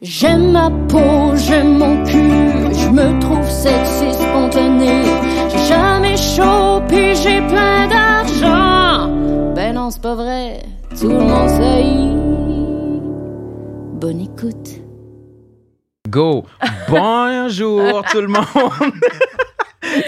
J'aime ma peau, j'aime mon cul, je me trouve sexy spontané. J'ai jamais chaud, j'ai plein d'argent. Ben non, c'est pas vrai, tout le monde sait. Bonne écoute. Go! Bonjour tout le monde!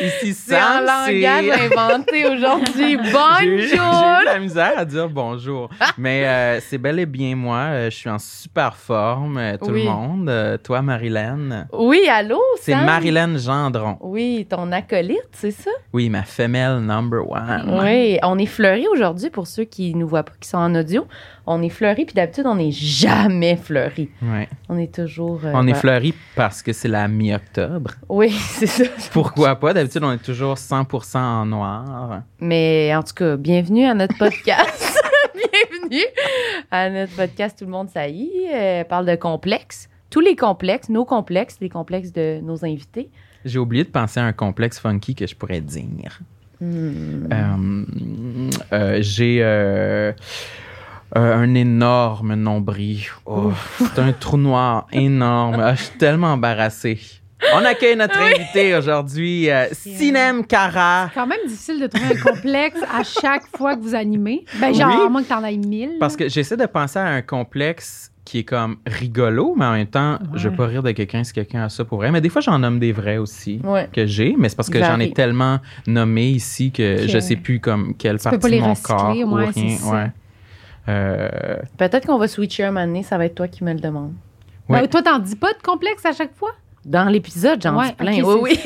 Ici C'est un langage inventé aujourd'hui. Eu- J'ai eu Bonjour! la misère à dire bonjour. Mais euh, c'est bel et bien moi. Euh, je suis en super forme, euh, tout Oui. le monde. Toi, Marilyn. Oui, allô, C'est? Marilyn Gendron. Oui, ton acolyte, c'est ça? Oui, ma femelle number one. Oui, on est fleuri aujourd'hui pour ceux qui nous voient pas, qui sont en audio. On est fleuri, puis d'habitude, on n'est jamais fleuri. Ouais. On est toujours. euh, On est fleuri parce que c'est la mi-octobre. Oui, c'est ça. Pourquoi pas? D'habitude, on est toujours 100% en noir. Mais en tout cas, bienvenue à notre podcast. bienvenue à notre podcast Tout le monde saillit. Euh, parle de complexes. Tous les complexes, nos complexes, les complexes de nos invités. J'ai oublié de penser à un complexe funky que je pourrais dire. Hmm. Euh, euh, j'ai euh, euh, un énorme nombril. Oh, c'est un trou noir énorme. Ah, je suis tellement embarrassée. On accueille notre invité aujourd'hui, euh, Sinem Cara. C'est quand même difficile de trouver un complexe à chaque fois que vous animez. Ben, genre, Oui. à moins que t'en ailles mille. Parce que j'essaie de penser à un complexe qui est comme rigolo, mais en même temps, je veux Ouais. pas rire de quelqu'un si quelqu'un a ça pour vrai. Mais des fois, j'en nomme des vrais aussi Ouais. que j'ai, mais c'est parce que j'en ai tellement nommé ici que Ok. je sais plus comme quelle Tu partie de mon corps ou ouais, rien. ouais. Euh, Peut-être qu'on va switcher un moment donné, ça va être toi qui me le demande. Ouais. Ben, toi, t'en dis pas de complexe à chaque fois? Dans l'épisode, j'en Ouais, dis plein. oui, oui.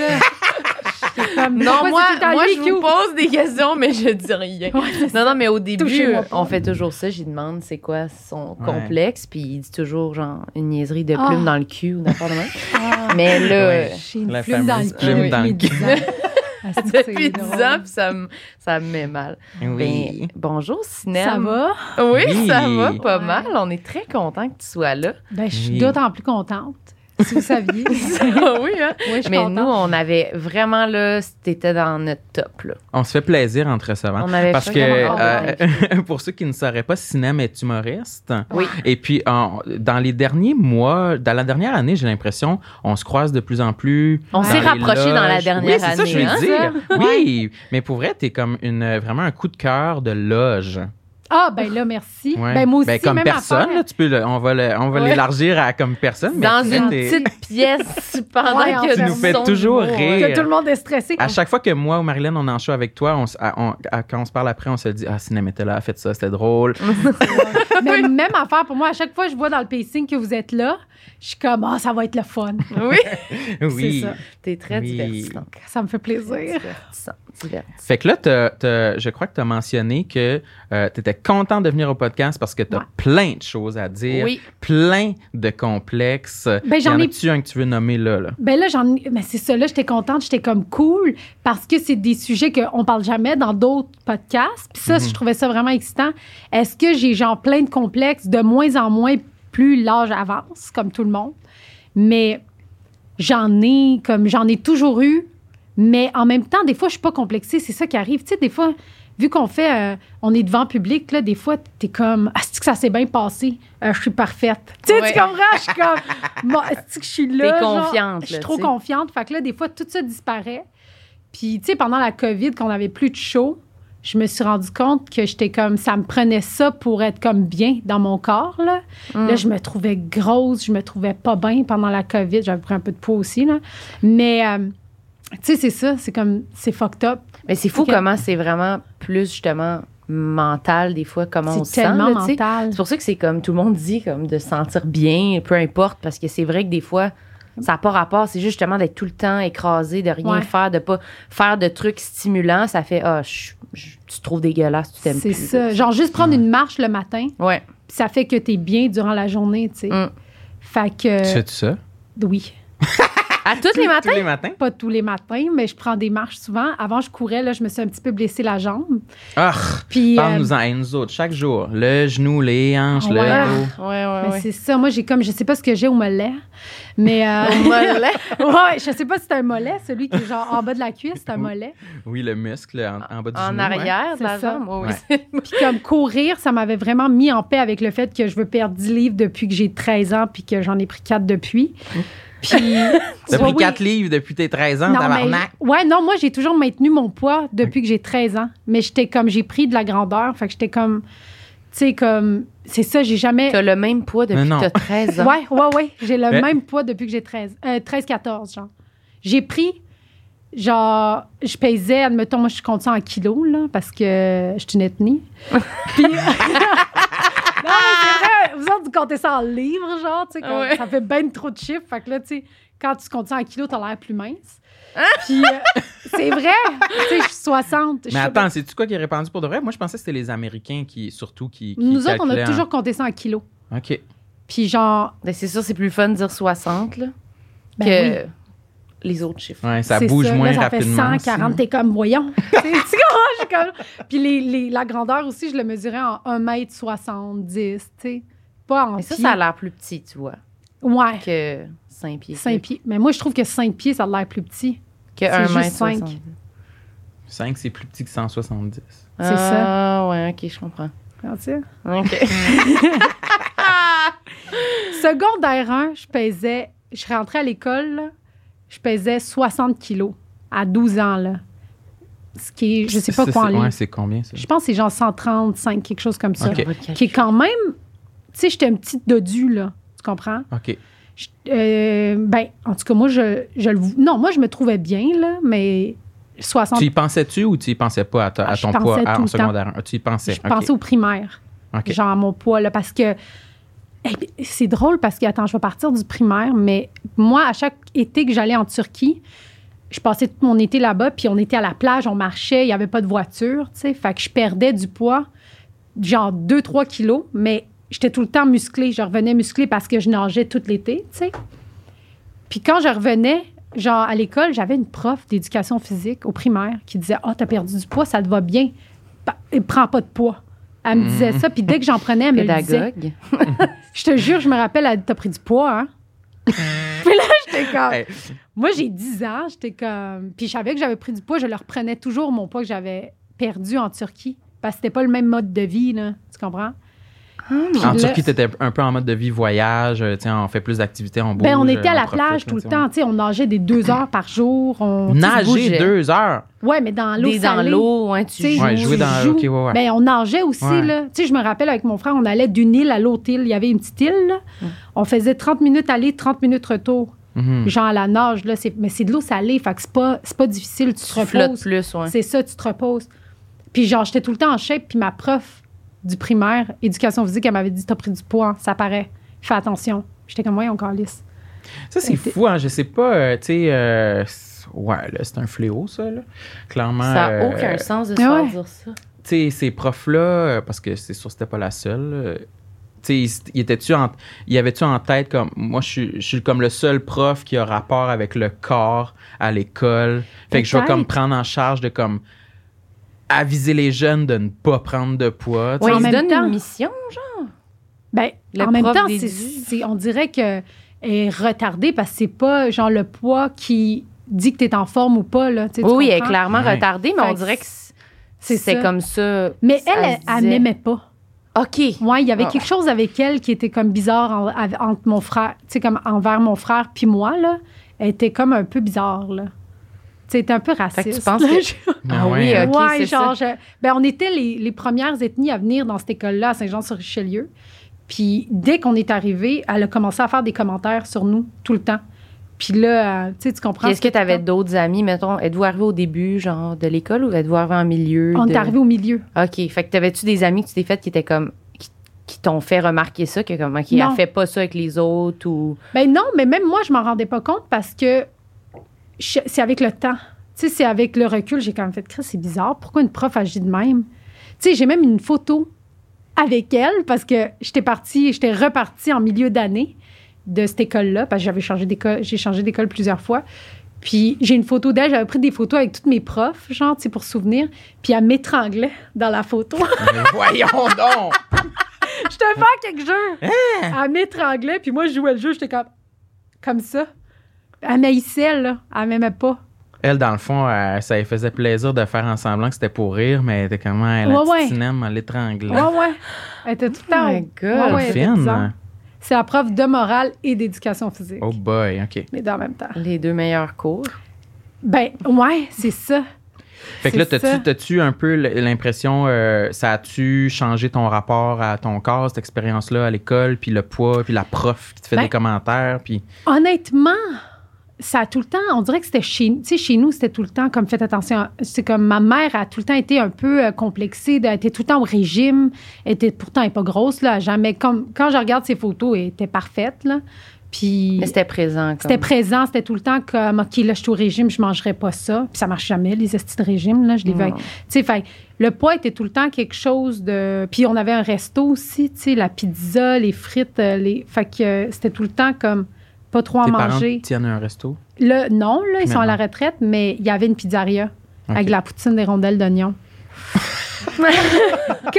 comme, Non, moi, moi je vous pose des questions, mais je dis rien. Ouais. Non, non, mais au début, on fait toujours ça. J'y demande c'est quoi son Ouais. complexe, puis il dit toujours, genre, une niaiserie de Ah. plume dans le cul ou n'importe quoi. Ah, Mais là, Ouais. J'ai une La plume dans le fameuse cul. plume depuis dans le mes cul. 10 ans. Ah, depuis 10 drôle. ans, puis ça me, ça me met mal. oui. Ben, bonjour, Sinem. Ça va? Oui, Oui. ça va pas Ouais. mal. On est très content que tu sois là. Ben, je suis Oui. d'autant plus contente, si vous saviez. oui, hein? Oui, je suis Mais contente. nous, on avait vraiment, là, t'étais dans notre top, là. On se fait plaisir en te recevant. On avait Parce fait que, euh, pour ceux qui ne sauraient pas, Sinem est humoriste. Oui. Et puis, en- dans les derniers mois, dans la dernière année, j'ai l'impression, on se croise de plus en plus. On s'est rapprochés dans la dernière oui, c'est ça, je année, veux hein? dire. Ça? Oui, mais pour vrai, t'es comme une, vraiment un coup de cœur de loge. Ah, ben là, merci. Ouais. Ben, moi aussi, Ben, comme même personne, affaire. là, tu peux le- on va le- on va Ouais. l'élargir à comme personne. mais Dans une petite pièce pendant Ouais, que Tu nous fais toujours rire. Que tout le monde est stressé. À chaque fois que moi ou Marilyn, on est en show avec toi, on, s- à- on- à- quand on se parle après, on se dit Ah, Cinéma était là, a fait ça, c'était drôle. Mais même affaire pour moi, à chaque fois que je vois dans le pacing que vous êtes là, je suis comme, ah, ça va être le fun. Oui, oui. C'est ça. t'es très Oui. divertissant. Ça me fait plaisir. Divertissant, divertissant. Fait que là, t'as- t'as- je crois que tu as mentionné que tu étais content de venir au podcast parce que tu as Ouais. plein de choses à dire, Oui, plein de complexes. Ben, j'en ai- a-tu un que tu veux nommer là? là? Ben là, j'en ai- mais c'est ça, là, j'étais contente, j'étais comme cool parce que c'est des sujets qu'on parle jamais dans d'autres podcasts. Puis ça, Mhm. je trouvais ça vraiment excitant. Est-ce que j'ai genre plein de complexes de moins en moins plus l'âge avance, comme tout le monde? Mais j'en ai, comme j'en ai toujours eu, mais en même temps, des fois, je suis pas complexée. C'est ça qui arrive. Tu sais, des fois, vu qu'on fait, euh, on est devant public, là, des fois, t'es comme, ah, que ça s'est bien passé, Euh, je suis parfaite. Tu sais, Ouais. tu comprends? Je suis comme, Bon, est-ce que je suis là? T'es confiante, Je suis trop confiante. Fait que là, des fois, tout ça disparaît. Puis, tu sais, pendant la COVID, qu'on avait plus de show, je me suis rendu compte que j'étais comme, ça me prenait ça pour être comme bien dans mon corps, là. Mm. Là, je me trouvais grosse, je me trouvais pas bien pendant la COVID. J'avais pris un peu de poids aussi, là. Mais, euh, tu sais, c'est ça, c'est comme, c'est fucked up. Mais c'est fou comment c'est vraiment plus justement mental des fois, comment on se C'est sent. C'est pour ça que c'est comme tout le monde dit, comme de se sentir bien, peu importe, parce que c'est vrai que des fois, ça n'a pas rapport. C'est juste justement d'être tout le temps écrasé, de rien Ouais. faire, de pas faire de trucs stimulants. Ça fait, ah, je- tu te trouves dégueulasse, tu t'aimes C'est plus. ça. Genre, juste prendre une marche le matin, Ouais. ça fait que t'es bien durant la journée, tu sais. Mm. Fait que, Tu fais-tu ça? oui. À tous les matins? Tous les matins? Pas tous les matins, mais je prends des marches souvent. Avant, je courais, là, je me suis un petit peu blessé la jambe. Ah, Puis, euh, parle-nous-en, hey, nous autres, chaque jour. Le genou, les hanches, le Ouais. dos. Ouais, ouais, mais ouais. c'est ça. Moi, j'ai comme, je sais pas ce que j'ai au mollet, mais. euh, Au mollet? ouais, je sais pas si c'est un mollet, celui qui est genre en bas de la cuisse, c'est un mollet. Oui, le muscle en, en bas du En genou. hein. arrière de la C'est ça. jambe? Oui, Ouais. Puis comme courir, ça m'avait vraiment mis en paix avec le fait que je veux perdre 10 livres depuis que j'ai 13 ans, puis que j'en ai pris 4 depuis. Puis. T'as pris oui. 4 livres depuis tes 13 ans, tabarnak. ouais, non, moi, j'ai toujours maintenu mon poids depuis que j'ai 13 ans. Mais j'étais comme, j'ai pris de la grandeur. Fait que j'étais comme, tu sais, comme, c'est ça, j'ai jamais. T'as le même poids depuis que t'as 13 ans. Ouais, ouais, ouais. J'ai le Mais- même poids depuis que j'ai 13, euh, 13, 14, genre. J'ai pris, genre, je pesais, admettons, moi, je compte ça en kilos, là, parce que je suis une ethnie. Puis. non, mais c'est vrai, vous autres, vous comptez ça en livres, genre, tu sais, Ouais. ça fait bien trop de chiffres. Fait que là, tu sais, quand tu comptes ça en kilos, t'as l'air plus mince. Hein? Puis, euh, c'est vrai, tu sais, je suis 60. je Mais attends, c'est-tu quoi qui est répandu pour de vrai? Moi, je pensais que c'était les Américains qui, surtout, qui. qui Nous autres, on a en- toujours compté ça en kilos. OK. Puis, genre, Ben, c'est sûr, c'est plus fun de dire 60 là, ben que oui. les autres chiffres. Ouais, ça C'est bouge ça. moins Là, ça rapidement. fait aussi. 140, t'es comme, voyons. Tu sais, tu comprends? Je suis comme- Puis les, les- la grandeur aussi, je le mesurais en 1m70, tu sais. Pas en Mais ça, pieds. ça a l'air plus petit, tu vois, Ouais, que 5 pieds. 5 pieds. Mais moi, je trouve que 5 pieds, ça a l'air plus petit. Que c'est 1 juste mètre cinq. 60. 5, c'est plus petit que 170. C'est Ah, ouais, OK, je comprends. Ça. OK. Secondaire 1, je pesais, je rentrais à l'école, là, je pesais 60 kilos à 12 ans, là. Ce qui est, je sais pas Ça, quoi en c'est- ligne. Ouais, c'est combien, ça? Je pense que c'est genre 135, quelque chose comme ça. Ok. Qui est quand même, tu sais, j'étais une petite dodue, là. Tu comprends? OK. Je- euh, ben, en tout cas, moi, je, je le. Non, moi, je me trouvais bien, là, mais 60. Tu y pensais-tu ou tu y pensais pas à, ta- à Ah, ton poids à- en secondaire 1? Tu y pensais? je pensais au primaire, OK. genre à mon poids, là, parce que. eh bien, c'est drôle parce que, attends, je vais partir du primaire, mais moi, à chaque été que j'allais en Turquie, je passais tout mon été là-bas, puis on était à la plage, on marchait, il n'y avait pas de voiture, tu sais. Fait que je perdais du poids, genre 2-3 kilos, mais j'étais tout le temps musclée. Je revenais musclée parce que je nageais tout l'été, tu sais. Puis quand je revenais, genre à l'école, j'avais une prof d'éducation physique au primaire qui disait Ah, t'as perdu du poids, ça te va bien. Prends pas de poids. Elle me disait ça, puis dès que j'en prenais, elle me le disait. Pédagogue. Je te jure, je me rappelle, elle t'as pris du poids, hein? puis là, j'étais comme. Hey, Moi, j'ai 10 ans, j'étais comme. Puis je savais que j'avais pris du poids, je le reprenais toujours, mon poids que j'avais perdu en Turquie. Parce que c'était pas le même mode de vie, là. Tu comprends? En là- Turquie, tu étais un peu en mode de vie voyage. euh, tiens, on fait plus d'activités, on bouge. Ben, on était à on la profite, plage tout le temps. On nageait des deux heures par jour. On, bougeait. deux heures. Ouais, mais dans l'eau dans salée. l'eau, ouais, tu Tu sais, joues. Ouais, jouer dans- joues. ok, ouais, ouais. Ben, on nageait aussi, Ouais. là. Tu sais, je me rappelle avec mon frère, on allait d'une île à l'autre île. Il y avait une petite île, là. On faisait 30 minutes aller, 30 minutes retour. Mhm. Genre à la nage, là. c'est- Mais c'est de l'eau salée, fait que c'est pas, c'est pas difficile. Tu te Tu flottes reposes. plus, ouais. C'est ça, tu te reposes. Puis genre, j'étais tout le temps en shape, puis ma prof du primaire, éducation physique, elle m'avait dit T'as pris du poids, ça paraît. Fais attention. J'étais comme, ouais, encore lisse. Ça, c'est fou, hein. Je sais pas, euh, tu sais. euh, c'est- ouais, là, c'est un fléau, ça, là. Clairement. Ça n'a euh, aucun sens de se ouais. faire dire ça. tu sais, ces profs-là, euh, parce que c'est sûr que c'était pas la seule, euh, tu sais, il était-tu en, il avait-tu en tête comme, moi, je suis, je suis comme le seul prof qui a rapport avec le corps à l'école. Fait que je vais comme prendre en charge de comme aviser les jeunes de ne pas prendre de poids. en ils se donnent une mission, genre. Ben, Le en même temps, on dirait que est retardée parce que c'est pas genre le poids qui dit que tu es en forme ou pas. Là, Oui, oui, elle est clairement Ouais. retardée, mais Fait on dirait que c'est c'est ça. comme ça. Mais Ça elle, elle, disait. m'aimait pas. OK. Ouais, il y avait Ah. quelque chose avec elle qui était comme bizarre en- entre mon frère, tu sais, comme envers mon frère puis moi, là. Elle était comme un peu bizarre, là. Tu sais, elle était un peu raciste. Fait que tu penses là. que- Ah Ah oui, ok, ouais, c'est genre, ça. je- ben, on était les, les premières ethnies à venir dans cette école-là, à Saint-Jean-sur-Richelieu. Puis dès qu'on est arrivé, elle a commencé à faire des commentaires sur nous tout le temps. Puis là, euh, tu sais, tu comprends. Est-ce que tu avais d'autres amis, mettons, êtes-vous arrivé au début, genre, de l'école ou êtes-vous arrivé en milieu? On de- est arrivé au milieu. OK. Fait que t'avais-tu des amis que tu t'es fait qui étaient comme. qui, qui t'ont fait remarquer ça, que comme, OK, Non. elle fait pas ça avec les autres ou. Ben non, mais même moi, je m'en rendais pas compte parce que c'est avec le temps. Tu sais, c'est avec le recul, j'ai quand même fait, Chris, c'est bizarre. Pourquoi une prof agit de même? Tu sais, j'ai même une photo avec elle parce que j'étais partie, j'étais repartie en milieu d'année. de cette école-là, parce que j'avais changé d'école, j'ai changé d'école plusieurs fois. Puis j'ai une photo d'elle, j'avais pris des photos avec tous mes profs, genre, tu sais, pour souvenir. Puis elle m'étranglait dans la photo. Mais voyons donc! je te fais quelque jeu. Elle m'étranglait, puis moi, je jouais le jeu, j'étais comme, comme ça. Elle m'haïssait, là. Elle m'aimait pas. Elle, dans le fond, euh, ça lui faisait plaisir de faire en semblant que c'était pour rire, mais elle était comment elle Ouais, a ouais. cinéma à l'étrangler. Ouais, ouais. Elle était tout le temps. Oh my God. Ouais, ouais, elle était Fine. bizarre. C'est la prof de morale et d'éducation physique. Oh boy, OK. Les deux en même temps. Les deux meilleurs cours. Ben, ouais, c'est ça. Fait que là, t'as-tu un peu l'impression, euh, ça a-tu changé ton rapport à ton corps, cette expérience-là à l'école, puis le poids, puis la prof qui te fait Ben- des commentaires, puis... Honnêtement, ça a tout le temps, on dirait que c'était chez, tu sais, chez nous, c'était tout le temps comme faites attention. C'est comme ma mère a tout le temps été un peu euh, complexée, elle était tout le temps au régime, elle était pourtant elle est pas grosse là, jamais comme quand je regarde ses photos, elle était parfaite là. Puis Mais c'était présent. Comme... c'était présent, c'était tout le temps comme OK, là je suis au régime, je mangerai pas ça. Puis ça marche jamais les estis de régime là, je les veux. Tu sais, fait le poids était tout le temps quelque chose de puis on avait un resto aussi, tu sais, la pizza, les frites, euh, les fait que euh, c'était tout le temps comme pas trop à Tes parents manger. tiennent un resto? Là, non, là, ils sont à la retraite, mais il y avait une pizzeria avec la poutine des rondelles d'oignon.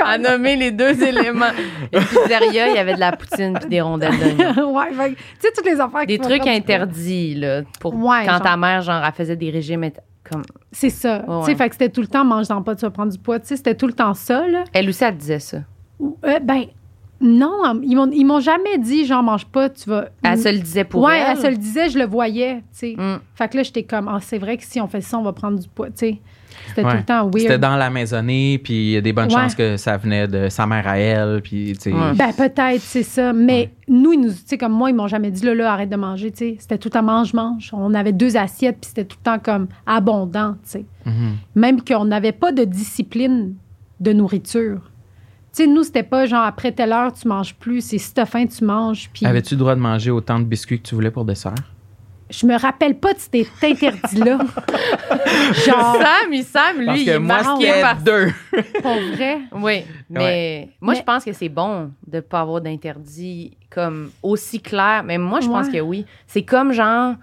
À nommer les deux éléments. Une pizzeria, il y avait de la poutine puis des rondelles d'oignon. ouais, fait que, tu sais, toutes les affaires qui Des trucs interdits, là. Pour Ouais, quand genre. ta mère, genre, elle faisait des régimes. Comme... C'est ça. Ouais, Tu sais, fait que c'était tout le temps mange-en pas, tu vas prendre du poids. Tu sais, c'était tout le temps ça, là. Elle aussi, elle disait ça. Euh, ben, non, ils m'ont, ils m'ont jamais dit, genre, mange pas, tu vas. Elle se le disait pour ouais, elle. elle se le disait, je le voyais, tu sais. Mm. Fait que là, j'étais comme, ah, c'est vrai que si on fait ça, on va prendre du poids, tu sais. C'était Ouais. tout le temps C'était weird. dans la maisonnée, puis il y a des bonnes Ouais. chances que ça venait de sa mère à elle, puis tu sais... Ouais. Ben, peut-être, c'est ça. Mais nous, ils nous, tu sais, comme moi, ils m'ont jamais dit, là, là, arrête de manger, tu sais. C'était tout le temps mange-mange. On avait deux assiettes, puis c'était tout le temps comme abondant, tu sais. Mhm. Même qu'on n'avait pas de discipline de nourriture. Tu sais, nous, c'était pas genre après telle heure, tu manges plus, c'est si t'as faim, tu manges. Puis Avais-tu le droit de manger autant de biscuits que tu voulais pour dessert? je me rappelle pas de cet interdit-là. genre, Sam, il Sam, lui, Parce il est moi, marqué par deux. pour vrai? Oui, mais moi, Mais- je pense que c'est bon de ne pas avoir d'interdit comme aussi clair. Mais moi, je pense Ouais. que oui. C'est comme genre,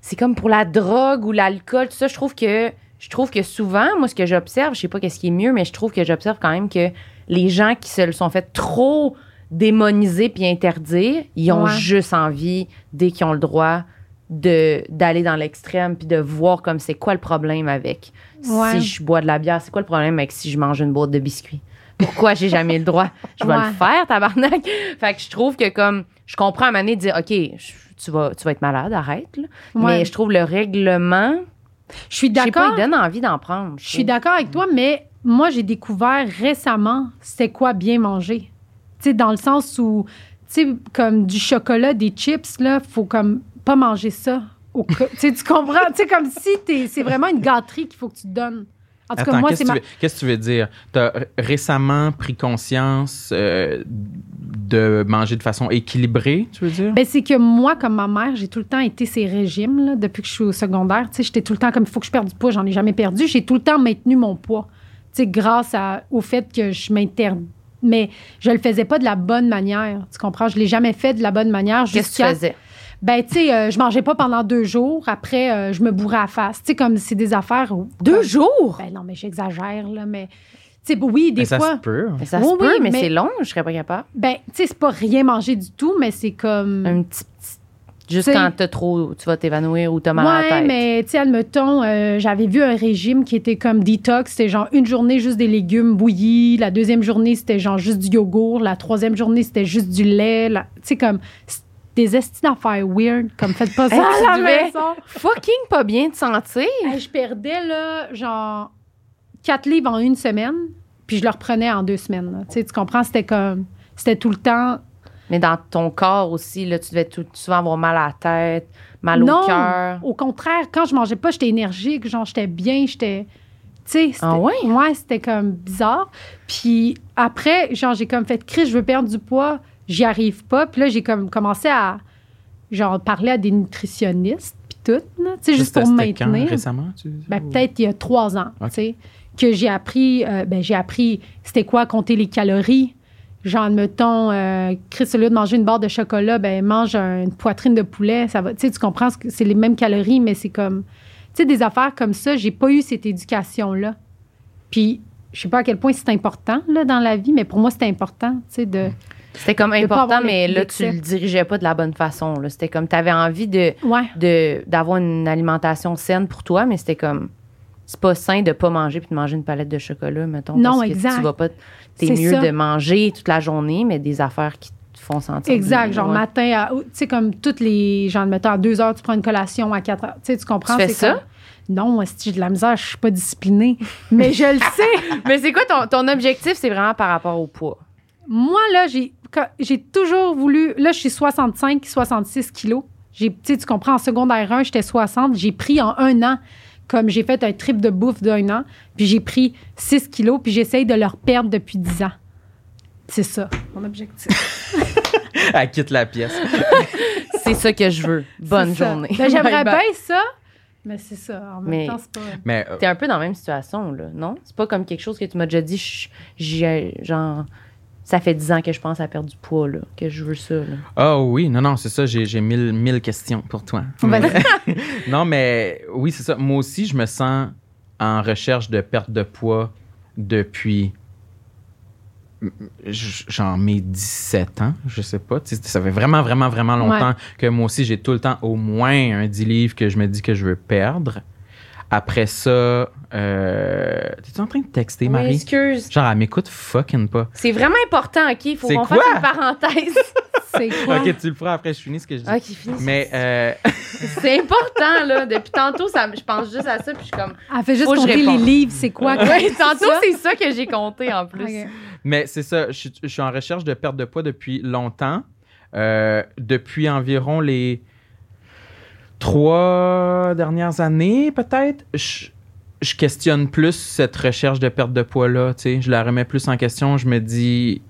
c'est comme pour la drogue ou l'alcool, tout ça. Je trouve que, je trouve que souvent, moi, ce que j'observe, je sais pas qu'est-ce qui est mieux, mais je trouve que j'observe quand même que les gens qui se le sont fait trop démoniser puis interdire, ils ont Ouais. juste envie, dès qu'ils ont le droit, de d'aller dans l'extrême puis de voir comme c'est quoi le problème avec Ouais. si je bois de la bière, c'est quoi le problème avec si je mange une boîte de biscuits? Pourquoi j'ai jamais le droit? Je vais Ouais. le faire, tabarnak. Fait que je trouve que comme, je comprends à un moment donné de dire, OK, je- tu vas, tu vas être malade, arrête. là. Mais je trouve le règlement, Je suis je sais pas, d'accord. il donne envie d'en prendre. Je suis d'accord avec toi, mais moi, j'ai découvert récemment c'était quoi bien manger. Tu sais, dans le sens où, tu sais, comme du chocolat, des chips, là, faut comme pas manger ça. Au tu comprends? Tu sais, comme si t'es- c'est vraiment une gâterie qu'il faut que tu te donnes. En tout cas, moi, qu'est-ce c'est que ma... tu veux- qu'est-ce que tu veux dire? Tu as récemment pris conscience euh, de manger de façon équilibrée, tu veux dire? Ben, c'est que moi, comme ma mère, j'ai tout le temps été ces régimes, là, depuis que je suis au secondaire. Tu sais, j'étais tout le temps comme, il faut que je perde du poids, j'en ai jamais perdu. J'ai tout le temps maintenu mon poids. Tu sais, grâce à- au fait que je m'interdis. Mais je le faisais pas de la bonne manière. Tu comprends? Je l'ai jamais fait de la bonne manière Qu'est-ce que tu jusqu'à. faisais? Ben, tu sais, euh, je mangeais pas pendant deux jours. Après, euh, je me bourrais à face. Tu sais, comme c'est des affaires. où- Deux jours? Ben, non, mais j'exagère, là. Mais, tu sais, oui, des Mais ça fois. se peut. Mais ça Oui, se oui, peut, mais, mais- c'est long, je serais pas capable. Ben, tu sais, c'est pas rien manger du tout, mais c'est comme. Un petit, petit- Juste quand t'as trop, tu vas t'évanouir ou t'as mal à la Ouais, tête. mais tu sais, admettons, euh, j'avais vu un régime qui était comme detox. C'était genre une journée juste des légumes bouillis. La deuxième journée, c'était genre juste du yogourt. La troisième journée, c'était juste du lait. La- Tu sais, comme des estis d'affaires weird. Comme faites pas ça à la maison. Fucking pas bien te sentir. Hey, je perdais, là, genre 4 livres en une semaine. Puis je le reprenais en deux semaines. tu comprends? C'était comme. C'était tout le temps. Mais dans ton corps aussi, là, tu devais tout, souvent avoir mal à la tête, mal non, au cœur. au contraire, quand je mangeais pas, j'étais énergique. Genre, j'étais bien. J'étais. Tu sais, c'était- Ah ouais? Ouais, c'était comme bizarre. Puis après, genre, j'ai comme fait, Chris, je veux perdre du poids, j'y arrive pas. Puis là, j'ai comme commencé à, genre, parler à des nutritionnistes, puis tout, là, tu sais, juste Ça, pour me quand, maintenir. récemment? Tu... Ben, peut-être il y a trois ans, tu sais, que j'ai appris, euh, ben, j'ai appris c'était quoi compter les calories. Genre, mettons, euh, Chris, au lieu de manger une barre de chocolat, ben, mange un- une poitrine de poulet. Ça va, tu sais, tu comprends, c'est les mêmes calories, mais c'est comme, tu sais, des affaires comme ça, j'ai pas eu cette éducation-là. Puis, je sais pas à quel point c'est important, là, dans la vie, mais pour moi, c'est important, tu sais, de. C'était comme important, mais là, tu le dirigeais pas de la bonne façon. là. C'était comme, tu avais envie de Ouais. de- d'avoir une alimentation saine pour toi, mais c'était comme, c'est pas sain de pas manger puis de manger une palette de chocolat, mettons. Non, parce que exact. Tu vas pas, t'es C'est mieux ça. de manger toute la journée, mais des affaires qui te font sentir Exact, bien. genre Ouais. matin, à- tu sais, comme toutes les. Genre, mettons, à 2 heures, tu prends une collation, à 4 heures. Tu sais, tu comprends? Tu fais ça? comme- Non, moi, si j'ai de la misère, je suis pas disciplinée. Mais je le sais. Mais c'est quoi ton, ton objectif? C'est vraiment par rapport au poids? Moi, là, j'ai j'ai toujours voulu. Là, je suis 65, 66 kilos. J'ai, tu sais, tu comprends, en secondaire 1, j'étais 60. J'ai pris en un an, comme j'ai fait un trip de bouffe d'un an, puis j'ai pris 6 kilos, puis j'essaye de le perdre depuis 10 ans. C'est ça, mon objectif. Elle quitte la pièce. C'est ça que je veux. Bonne journée. Ben, J'aimerais bien ça, mais c'est ça. En même Mais- temps, c'est pas. Mais euh, T'es un peu dans la même situation, là, non? C'est pas comme quelque chose que tu m'as déjà dit, genre, ça fait 10 ans que je pense à perdre du poids, là, que je veux ça. Ah oui, non, non, c'est ça, j'ai, mille, mille questions pour toi. Mais- non, mais oui, c'est ça. Moi aussi, je me sens en recherche de perte de poids depuis j- genre mes 17 ans, je sais pas. Ça fait vraiment, vraiment, vraiment longtemps que moi aussi, j'ai tout le temps au moins un 10 livres que je me dis que je veux perdre. Après ça, euh, t'es-tu en train de texter, Oui, Marie? excuse. Genre, elle m'écoute fucking pas. C'est vraiment important, OK? Il faut C'est qu'on quoi? fasse une parenthèse. C'est quoi? Ok, tu le feras après, je finis ce que je dis. OK, finis. Mais euh, C'est important, là. Depuis tantôt, ça, je pense juste à ça, puis je suis comme... Elle fait juste compter les livres, c'est quoi? Ouais, tantôt, c'est ça que j'ai compté, en plus. Mais c'est ça, je, suis- je suis en recherche de perte de poids depuis longtemps. Euh, depuis environ les trois dernières années, peut-être, je, je questionne plus cette recherche de perte de poids-là. Je la remets plus en question. Je me dis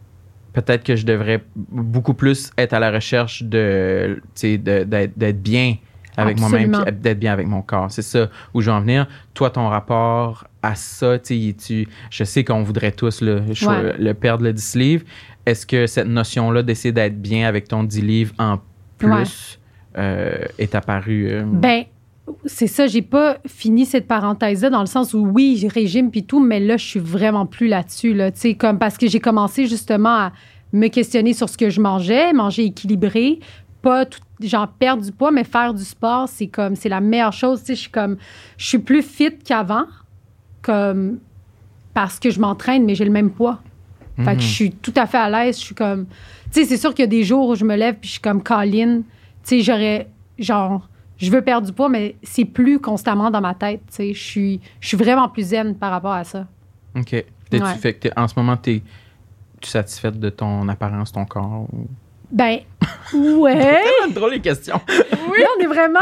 peut-être que je devrais beaucoup plus être à la recherche de, d'être d'être bien avec moi-même, d'être bien avec mon corps. C'est ça où je veux en venir. Toi, ton rapport à ça, tu je sais qu'on voudrait tous le, Ouais. le perdre le 10 livres. Est-ce que cette notion-là d'essayer d'être bien avec ton 10 livres en plus Ouais. Euh, est apparue? euh, Ben, c'est ça, j'ai pas fini cette parenthèse-là dans le sens où oui, j'ai régime puis tout, mais là, je suis vraiment plus là-dessus, là. Tu sais, comme parce que j'ai commencé justement à me questionner sur ce que je mangeais, manger équilibré, pas tout, genre perdre du poids, mais faire du sport, c'est comme, c'est la meilleure chose. Tu sais, je suis comme, je suis plus fit qu'avant, comme, parce que je m'entraîne, mais j'ai le même poids. Fait mhm. que je suis tout à fait à l'aise. Je suis comme. Tu sais, c'est sûr qu'il y a des jours où je me lève puis je suis comme Colin. Tu sais, j'aurais. Genre, je veux perdre du poids, mais c'est plus constamment dans ma tête. Tu sais, je suis, je suis vraiment plus zen par rapport à ça. OK. Ouais. fait que en ce moment, t'es tu satisfaite de ton apparence, ton corps? ou- Ben, ouais. Tellement drôle les questions. Là, on est vraiment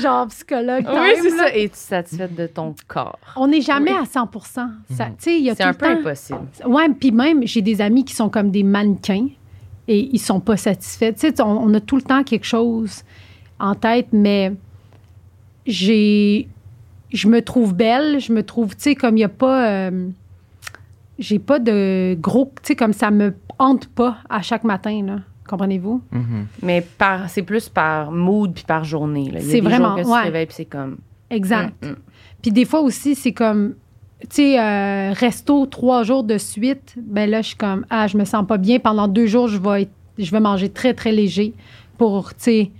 genre psychologue. quand Oui, c'est ça. Es-tu satisfaite de ton corps? On n'est jamais Oui. à 100 Ça, Tu sais, il y a C'est un peu temps- impossible. Ouais, puis même, j'ai des amis qui sont comme des mannequins et ils sont pas satisfaits. Tu sais, on, on a tout le temps quelque chose en tête, mais j'ai. Je me trouve belle, je me trouve, tu sais, comme il n'y a pas. euh, j'ai pas de gros. Tu sais, comme ça me hante pas à chaque matin, là. Comprenez-vous? Mhm. Mais par, c'est plus par mood puis par journée. là. Il y a C'est des vraiment- jours que tu ouais. te réveilles puis c'est comme... Exact. Mm, mm. Puis des fois aussi, c'est comme, tu sais, euh, resto trois jours de suite, ben là, je suis comme, ah, je me sens pas bien. Pendant deux jours, je vais, être- je vais manger très, très léger pour, tu sais,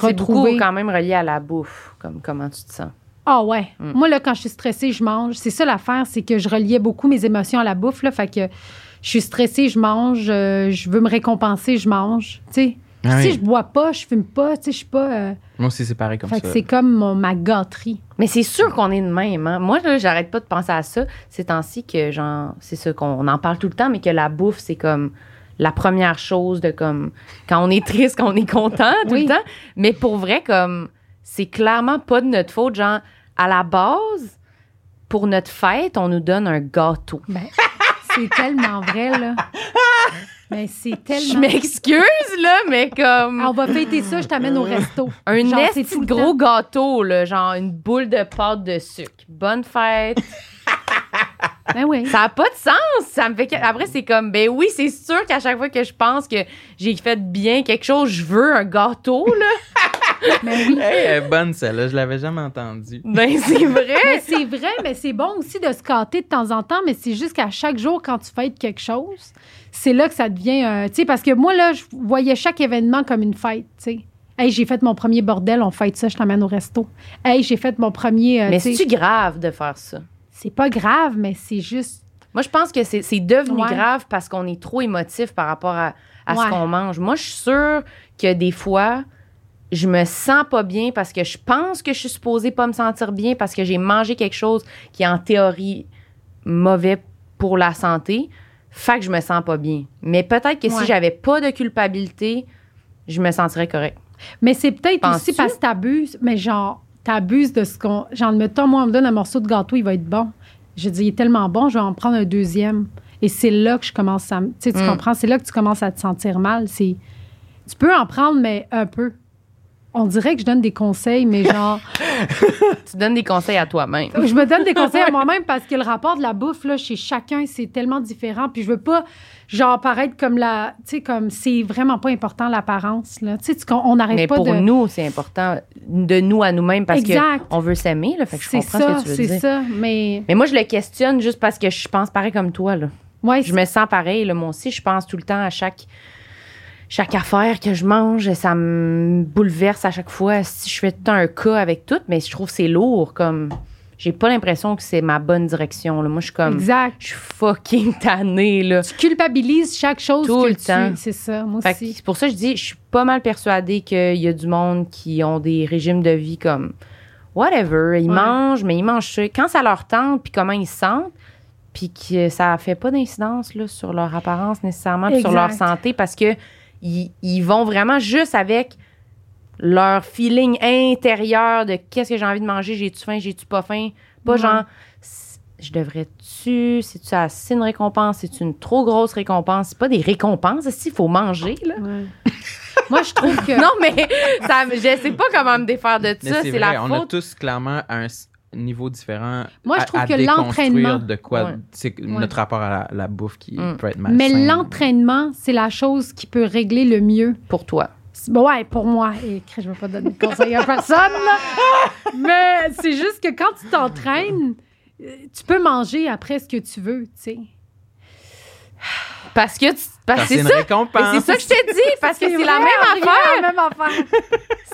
C'est beaucoup retrouver. quand même relié à la bouffe, comme comment tu te sens. Ah ouais. Mm. Moi, là, quand je suis stressée, je mange. C'est ça l'affaire, c'est que je reliais beaucoup mes émotions à la bouffe, là. Fait que je suis stressée, je mange. euh, je veux me récompenser, je mange. Tu sais, Ah si je bois pas, je fume pas, tu sais, je suis pas. euh, Moi aussi, c'est pareil comme fait ça. que c'est comme mon- ma gâterie. Mais c'est sûr qu'on est de même. Hein? Moi, là, j'arrête pas de penser à ça. Ces temps-ci que, genre, c'est ça qu'on on en parle tout le temps, mais que la bouffe, c'est comme la première chose de comme quand on est triste, quand on est content tout Oui. le temps. Mais pour vrai, comme c'est clairement pas de notre faute. Genre, à la base, pour notre fête, on nous donne un gâteau. Ben, c'est tellement vrai, là. Mais c'est Je tellement. m'excuse, là, mais comme Ah, on va fêter ça, je t'amène au resto. un genre, tout le gros gâteau, là, genre une boule de pâte de sucre. Bonne fête. Ben oui. Ça n'a pas de sens. Ça me fait Après, c'est comme, ben oui, c'est sûr qu'à chaque fois que je pense que j'ai fait bien quelque chose, je veux un gâteau, là. Ben oui. Hey, elle est bonne celle-là, je l'avais jamais entendue. ben, c'est vrai. Mais c'est vrai, mais c'est bon aussi de se gâter de temps en temps, mais c'est juste qu'à chaque jour, quand tu fêtes quelque chose, c'est là que ça devient. euh, tu sais, parce que moi, là, je voyais chaque événement comme une fête, tu sais. Hey, j'ai fait mon premier bordel, on fête ça, je t'amène au resto. Hey, j'ai fait mon premier. euh, Mais tu sais, c'est grave de faire ça? c'est pas grave, mais c'est juste. Moi, je pense que c'est c'est devenu Ouais. grave parce qu'on est trop émotif par rapport à, à Ouais. ce qu'on mange. Moi, je suis sûre que des fois, je me sens pas bien parce que je pense que je suis supposée pas me sentir bien parce que j'ai mangé quelque chose qui est en théorie mauvais pour la santé. Fait que je me sens pas bien. Mais peut-être que Ouais. si j'avais pas de culpabilité, je me sentirais correct. Mais c'est peut-être aussi parce que t'abuses, mais genre, t'abuses de ce qu'on. Genre, mettons, moi, on me donne un morceau de gâteau, il va être bon. Je dis, il est tellement bon, je vais en prendre un deuxième. Et c'est là que je commence à. Tu sais, tu Mm. comprends? C'est là que tu commences à te sentir mal. C'est. Tu peux en prendre, mais un peu. On dirait que je donne des conseils, mais genre. Tu donnes des conseils à toi-même. je me donne des conseils à moi-même parce que le rapport de la bouffe, là, chez chacun, c'est tellement différent. Puis je veux pas, genre, paraître comme la. Tu sais, comme c'est vraiment pas important l'apparence, là. Tu sais, on n'arrête Mais pas pour de. nous, c'est important de nous à nous-mêmes parce Exact. qu'on veut s'aimer. là. Fait que je C'est comprends ça, ce que tu veux c'est ça. Mais. Mais moi, je le questionne juste parce que je pense pareil comme toi. Là. Ouais, Je me sens pareil. Là. Moi aussi, je pense tout le temps à chaque, chaque affaire que je mange. Ça me bouleverse à chaque fois. Si je fais tout un cas avec tout, mais je trouve que c'est lourd. Comme, j'ai pas l'impression que c'est ma bonne direction. Là. Moi, je suis comme, Exact. je suis fucking tannée. Là. Tu culpabilises chaque chose Tout que le tu... temps. C'est ça, moi Fait aussi. c'est pour ça que je dis, je suis pas mal persuadée qu'il y a du monde qui ont des régimes de vie comme whatever. Ils Ouais. mangent, mais ils mangent ça. Quand ça leur tente, puis comment ils se sentent, puis que ça fait pas d'incidence là, sur leur apparence nécessairement, puis sur leur santé, parce que ils, ils vont vraiment juste avec leur feeling intérieur de qu'est-ce que j'ai envie de manger, j'ai-tu faim, j'ai-tu pas faim? Pas Ouais. genre, je devrais-tu, c'est-tu assez une récompense, c'est une trop grosse récompense? C'est pas des récompenses, il faut manger, là? Ouais. moi, je trouve que... Non, mais ça, je sais pas comment me défaire de Mais ça. c'est C'est vrai, la on a faute. tous clairement un s- niveau différent. Moi, je à- trouve à que déconstruire l'entraînement- de quoi Ouais. c'est notre rapport à la, la bouffe qui Mm. peut être malsain. Mais l'entraînement, c'est la chose qui peut régler le mieux. Pour toi. Bon, ouais, pour moi. Et je ne vais pas donner de conseils à personne, là. Mais c'est juste que quand tu t'entraînes, euh, tu peux manger après ce que tu veux, tu sais. Parce que tu- parce Parce que que c'est ça. C'est ça que je t'ai dit, parce que c'est la à la même affaire.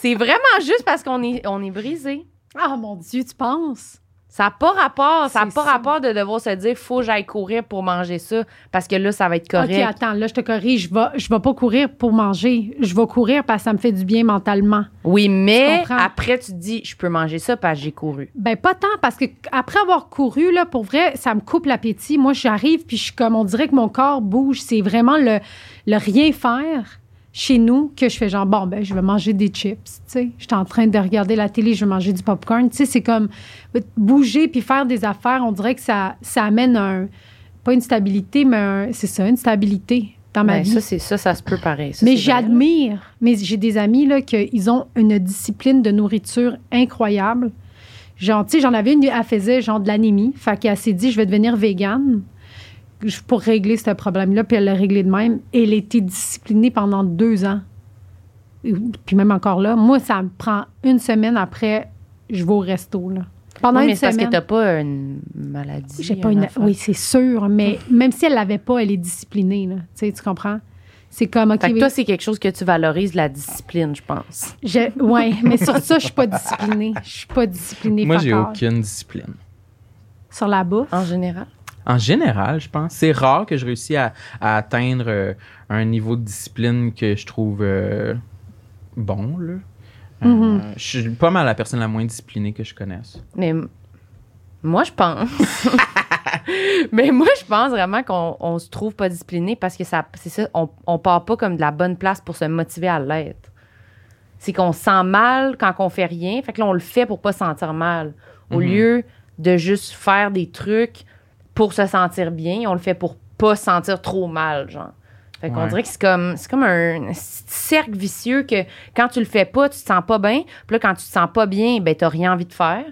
C'est vraiment juste parce qu'on est, on est brisé. Ah, mon Dieu, tu penses? Ça n'a pas rapport, ça n'a pas ça. rapport de devoir se dire faut que j'aille courir pour manger ça parce que là ça va être correct. OK, attends, là, je te corrige. Je vais, je vais pas courir pour manger. Je vais courir parce que ça me fait du bien mentalement. oui, mais après tu te dis je peux manger ça parce que j'ai couru. Ben pas tant parce que après avoir couru là pour vrai, ça me coupe l'appétit. Moi j'arrive puis je suis comme on dirait que mon corps bouge, c'est vraiment le, le rien faire chez nous que je fais genre bon ben je vais manger des chips, tu sais. Je suis en train de regarder la télé, je vais manger du popcorn, tu sais, c'est comme euh, bouger puis faire des affaires, on dirait que ça ça amène un pas une stabilité mais un- c'est ça, une stabilité dans ma Ben, vie. ça c'est ça ça se peut pareil. Ça, Mais j'admire. Mais j'ai des amis là qu'ils ont une discipline de nourriture incroyable. Genre, tu sais, j'en avais une, elle faisait genre de l'anémie. Fait qu'elle s'est dit, je vais devenir végane pour régler ce problème-là. Puis elle l'a réglé de même. Et elle était disciplinée pendant deux ans. Et- Puis même encore là, moi, ça me prend une semaine après, je vais au resto. Là. Pendant Oui, une c'est parce que semaine. t'as pas une maladie. J'ai pas une une. affaire. Oui, c'est sûr. Mais même si elle l'avait pas, elle est disciplinée. Là. Tu sais, tu comprends? C'est comme, OK, Fait que oui, toi, c'est quelque chose que tu valorises, la discipline, je pense. Je, ouais, mais sur ça, je suis pas disciplinée. Je suis pas disciplinée. Moi, j'ai aucune discipline. Sur la bouffe? En général? En général, je pense. C'est rare que je réussisse à, à atteindre euh, un niveau de discipline que je trouve euh, bon. Là. Euh, Mhm. Je suis pas mal la personne la moins disciplinée que je connaisse. Mais moi, je pense. Mais moi, je pense vraiment qu'on on se trouve pas discipliné parce que ça, c'est ça, on, on part pas comme de la bonne place pour se motiver à l'être. C'est qu'on se sent mal quand on fait rien. Fait que là, on le fait pour pas se sentir mal. Au Mhm. lieu de juste faire des trucs pour se sentir bien, on le fait pour pas se sentir trop mal, genre. Fait qu'on Ouais. dirait que c'est comme, c'est comme un cercle vicieux que quand tu le fais pas, tu te sens pas bien. Puis là, quand tu te sens pas bien, ben, t'as rien envie de faire.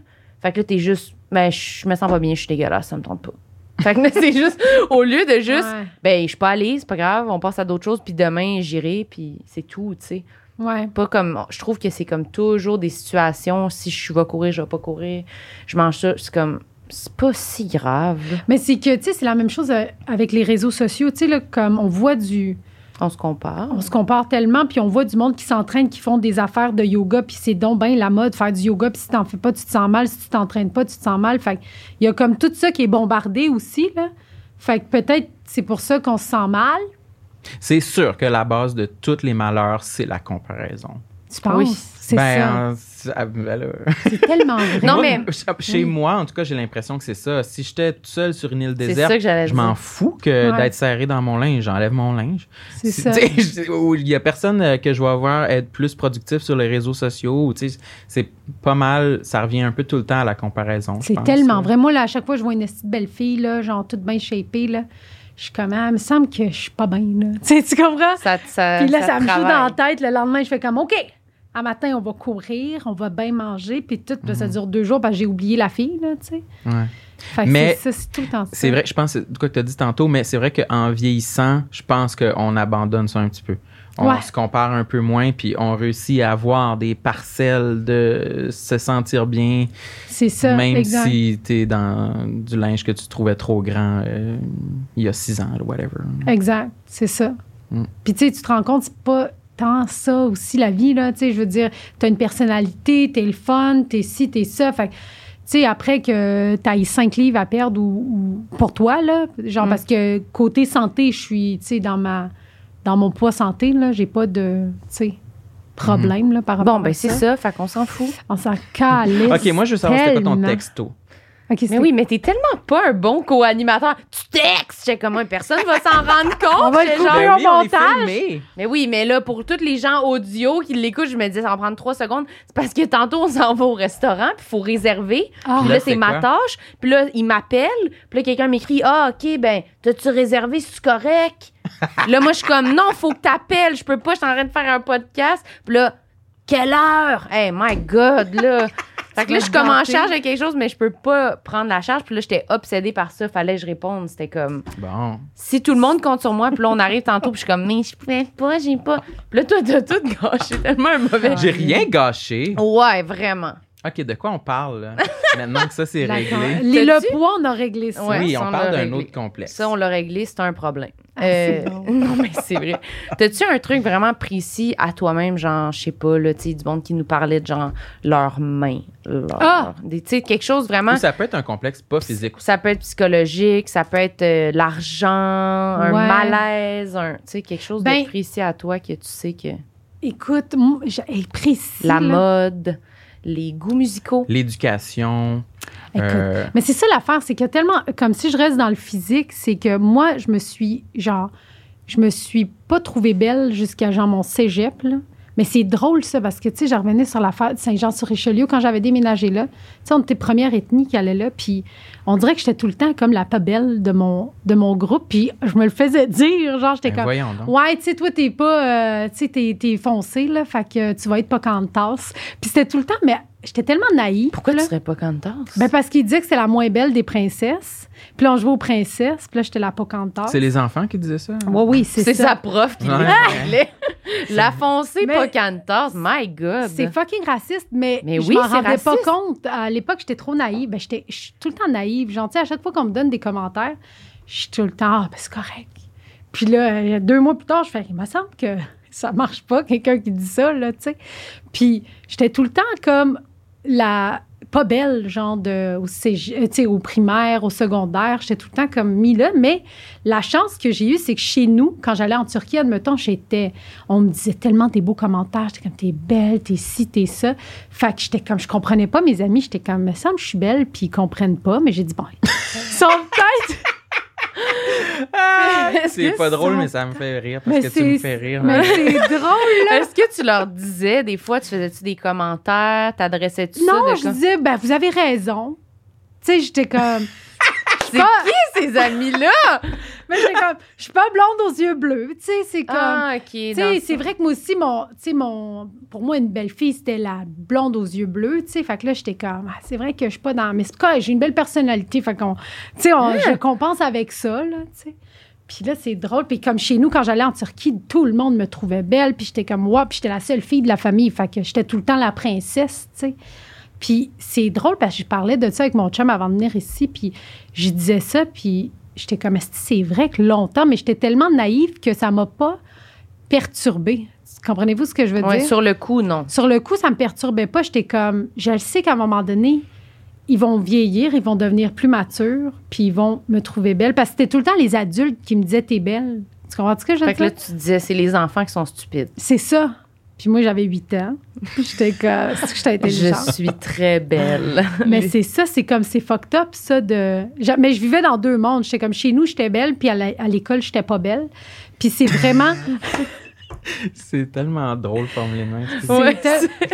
Fait que là, t'es juste, ben, je me sens pas bien, je suis dégueulasse, ça me tente pas. Fait que là, c'est juste, au lieu de juste, Ouais. ben, je suis pas allée, c'est pas grave, on passe à d'autres choses, puis demain, j'irai, puis c'est tout, tu sais. Ouais. Pas comme, je trouve que c'est comme toujours des situations, si je vais courir, je vais pas courir, je mange ça, c'est comme, c'est pas si grave. Mais c'est que, tu sais, c'est la même chose euh, avec les réseaux sociaux. Tu sais, là, comme on voit du. On se compare. On se compare tellement, puis on voit du monde qui s'entraîne, qui font des affaires de yoga, puis c'est donc bien la mode, faire du yoga, puis si t'en fais pas, tu te sens mal. Si tu t'entraînes pas, tu te sens mal. Fait il y a comme tout ça qui est bombardé aussi, là. Fait que peut-être c'est pour ça qu'on se sent mal. C'est sûr que la base de tous les malheurs, c'est la comparaison. Tu penses? Oui. C'est ça. Ben, ben là. C'est tellement vrai. Non, Moi, mais- Chez moi, en tout cas, j'ai l'impression que c'est ça. Si j'étais tout seul sur une île déserte, ça que j'allais je m'en fous que Ouais. d'être serré dans mon linge. J'enlève mon linge. C'est ça. Il y a personne euh, que je vais voir être plus productif sur les réseaux sociaux. ou, tu sais, C'est pas mal. Ça revient un peu tout le temps à la comparaison. C'est tellement vrai. Moi, là, à chaque fois que je vois une petite belle fille, là, genre toute bien shapée, là, je suis comme, ah, il me semble que je suis pas bien, là. Tu sais, tu comprends? Ça, ça, Puis là, ça, me joue dans la tête. Le lendemain, je fais comme, OK, à matin, on va courir, on va bien manger, puis tout. Ça dure deux jours parce que j'ai oublié la fille, là, tu sais. Ouais. Fait Mais c'est tout. C'est vrai, je pense, c'est quoi que tu as dit tantôt, mais c'est vrai qu'en vieillissant, je pense qu'on abandonne ça un petit peu. On Ouais. se compare un peu moins, puis on réussit à avoir des parcelles de se sentir bien, C'est ça, même exact. si tu es dans du linge que tu trouvais trop grand euh, il y a six ans, whatever. Exact, c'est ça. Mm. Puis tu sais, tu te rends compte, c'est pas tant ça aussi la vie, là. Tu sais, je veux dire, t'as une personnalité, t'es le fun, t'es ci, t'es ça. Fait que, tu sais, après que t'as cinq livres à perdre ou, ou pour toi, là, genre Mm. parce que côté santé, je suis, tu sais, dans ma dans mon poids santé, là, j'ai pas de, tu sais, problème, là, par rapport Bon, ben à c'est ça. fait qu'on s'en fout. On s'en calisse Ok, moi je veux savoir c'était quoi ton texto? Mais oui, mais t'es tellement pas un bon co-animateur. Tu textes! J'étais comme, personne va s'en rendre compte. On va le au montage. Mais oui, mais là, pour tous les gens audio qui l'écoutent, je me disais, ça va prendre trois secondes. C'est parce que tantôt, on s'en va au restaurant, puis il faut réserver. Ah. Puis Là, là, c'est ma tâche. Puis là, il m'appelle. Puis là, quelqu'un m'écrit Ah, OK, ben, t'as-tu réservé? C'est correct? là, moi, je suis comme Non, faut que t'appelles. Je peux pas, je suis en train de faire un podcast. Puis là, quelle heure? Hey, my God, là. Fait que là, je suis comme en charge de quelque chose, mais je peux pas prendre la charge. Puis là, j'étais obsédée par ça. Fallait que je réponde. C'était comme Bon. si tout le monde compte sur moi, puis là, on arrive tantôt, puis je suis comme, mais je pouvais pas, j'ai pas. Puis là, toi, t'as tout gâché, tellement un mauvais. J'ai rien gâché. Ouais, vraiment. Ok, de quoi on parle là? maintenant que ça c'est réglé? Les, le poids, on a réglé ça. Ouais. oui, on parle d'un autre complexe. Ça, on l'a réglé, c'est un problème. Ah, Euh, bon. non, mais c'est vrai. T'as-tu un truc vraiment précis à toi-même, genre, je sais pas, là, tu sais, du monde qui nous parlait de genre leurs mains, leur- Ah! des- tu sais, quelque chose vraiment. Ou ça peut être un complexe pas physique. Ça peut être psychologique, ça peut être euh, l'argent, un Ouais. malaise, un, tu sais, quelque chose Ben- de précis à toi que tu sais que. Écoute, moi, précis. La là. mode, les goûts musicaux. L'éducation. Écoute, euh, Mais c'est ça l'affaire, c'est que tellement, comme si je reste dans le physique, c'est que moi, je me suis, genre, je me suis pas trouvée belle jusqu'à genre mon cégep, là. Mais c'est drôle, ça, parce que, tu sais, je revenais sur l'affaire de Saint-Jean-sur-Richelieu quand j'avais déménagé là. Tu sais, on était première ethnie qui allait là, puis on dirait que j'étais tout le temps comme la pas belle de mon, de mon groupe, puis je me le faisais dire, genre, j'étais ben, comme... voyons donc. Ouais, tu sais, toi, t'es pas. euh, tu sais, t'es, t'es foncé, là. Fait que tu vas être pas tasse. Puis c'était tout le temps, mais j'étais tellement naïve. Pourquoi là. tu serais pas Cantas? Ben, parce qu'il disait que c'est la moins belle des princesses. Puis là, on jouait aux princesses. Puis là, j'étais la Pocahontas. C'est les enfants qui disaient ça? Oui, oui, c'est, c'est ça. sa prof qui Ouais. La foncée Cantas, my God. C'est fucking raciste, mais, Mais je oui, m'en c'est rendais pas compte. À l'époque, j'étais trop naïve. Ben, j'étais, je suis tout le temps naïve. Genre, tu sais, à chaque fois qu'on me donne des commentaires, je suis tout le temps, ah, ben, c'est correct. Puis là, deux mois plus tard, je fais, il me semble que ça marche pas, quelqu'un qui dit ça, là, tu sais. Puis j'étais tout le temps comme la pas belle, genre de, euh, au primaire, au secondaire. J'étais tout le temps comme mis là. Mais la chance que j'ai eue, c'est que chez nous, quand j'allais en Turquie, admettons, j'étais. On me disait tellement des beaux commentaires. J'étais comme, t'es belle, t'es ci, t'es ça. Fait que j'étais comme, je comprenais pas mes amis. J'étais comme, me semble, je suis belle, puis ils comprennent pas. Mais j'ai dit, bon, ils sont peut-être. Est-ce C'est pas drôle, ça- mais ça me fait rire parce Mais que tu me fais rire. Mais c'est drôle, là. Est-ce que tu leur disais, des fois, tu faisais-tu des commentaires, t'adressais-tu ça? Non, je comme- disais, ben, vous avez raison. Tu sais, j'étais comme. C'est qui ces amis-là? Mais j'étais comme, je suis pas blonde aux yeux bleus. Tu sais, c'est comme. Ah, OK. Tu dans sais, ça. c'est vrai que moi aussi, mon, tu sais, mon, pour moi, une belle fille, c'était la blonde aux yeux bleus, tu sais. Fait que là, j'étais comme, ah, c'est vrai que je suis pas dans. Mais c'est j'ai une belle personnalité. Fait qu'on, tu sais, on- Ah! je compense avec ça, là, tu sais. Puis là, c'est drôle. Puis comme chez nous, quand j'allais en Turquie, tout le monde me trouvait belle. Puis j'étais comme, wow, puis j'étais la seule fille de la famille. Fait que j'étais tout le temps la princesse, tu sais. Puis c'est drôle parce que je parlais de ça avec mon chum avant de venir ici. Puis je disais ça, puis j'étais comme, est-ce que c'est vrai que longtemps, mais j'étais tellement naïve que ça m'a pas perturbée. Comprenez-vous ce que je veux Ouais, dire? sur le coup, non. Sur le coup, ça me perturbait pas. J'étais comme, je le sais qu'à un moment donné, ils vont vieillir, ils vont devenir plus matures, puis ils vont me trouver belle. Parce que c'était tout le temps les adultes qui me disaient, t'es belle. Tu comprends ce que je veux Fait que là, dire? tu disais, c'est les enfants qui sont stupides. C'est ça. Puis moi, j'avais 8 ans. J'étais comme, que j'étais intelligente. Je suis très belle. Mais c'est ça, c'est comme, c'est fucked up, ça, de... Mais je vivais dans deux mondes. J'étais comme, chez nous, j'étais belle, puis à l'école, j'étais pas belle. Puis c'est vraiment... C'est tellement drôle c'est Ouais,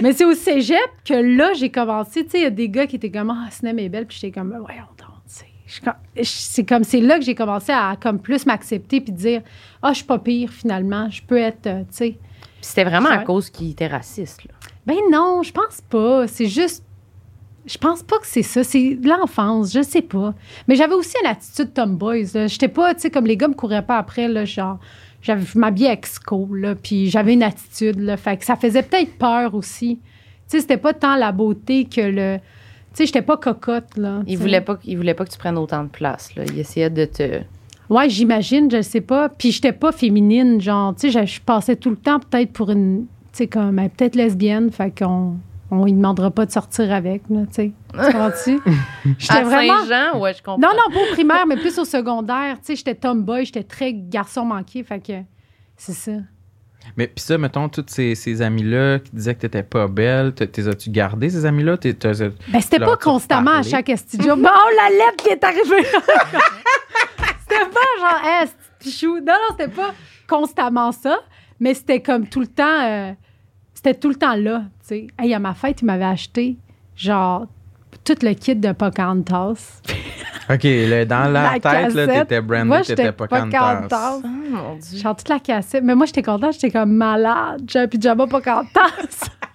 Mais c'est au cégep que là, j'ai commencé, tu sais, il y a des gars qui étaient comme, ah, Sinem est belle, puis j'étais comme, ouais, on C'est comme, c'est là que j'ai commencé à comme plus m'accepter, puis dire, ah, je suis pas pire, finalement, je peux être, euh, tu sais... C'était vraiment à cause qu'il était raciste. Là. Ben non, je pense pas. C'est juste. Je pense pas que c'est ça. C'est de l'enfance, je sais pas. Mais j'avais aussi une attitude tomboy. là. J'étais pas, tu sais, comme les gars me couraient pas après, là, genre. J'avais je m'habillais ex-co, là, puis j'avais une attitude, là. Fait que ça faisait peut-être peur aussi. Tu sais, c'était pas tant la beauté que le. Tu sais, j'étais pas cocotte, là. Il voulait, pas, il voulait pas que tu prennes autant de place. Là. Il essayait de te. Ouais, j'imagine, je sais pas. Puis j'étais pas féminine, genre, tu sais, je, passais tout le temps peut-être pour une, tu sais, comme, est peut-être lesbienne, fait qu'on, on lui demandera pas de sortir avec, là, tu sais. Tu comprends-tu? J'étais À vraiment... Saint-Jean, ouais, je comprends. Non, non, pas au primaire, mais plus au secondaire, tu sais, j'étais tomboy, j'étais très garçon manqué, fait que c'est ça. Mais puis ça, mettons, tous ces, ces amis-là qui disaient que t'étais pas belle, t'es- as-tu gardé ces amis-là? Ben, c'était pas constamment à chaque studio. Bon, la lettre qui est arrivée! genre, hey, pichou. Non, non, c'était pas constamment ça, mais c'était comme tout le temps, euh, c'était tout le temps là, tu sais. Hey, à ma fête, il m'avait acheté, genre, tout le kit de Pocahontas. OK, là, dans la, La tête, là, cassette. t'étais branded, Moi, t'étais Pocahontas. Pocahontas. Oh mon Dieu. Genre, toute la cassette. Mais moi, j'étais contente, j'étais comme malade. J'avais un pyjama Pocahontas.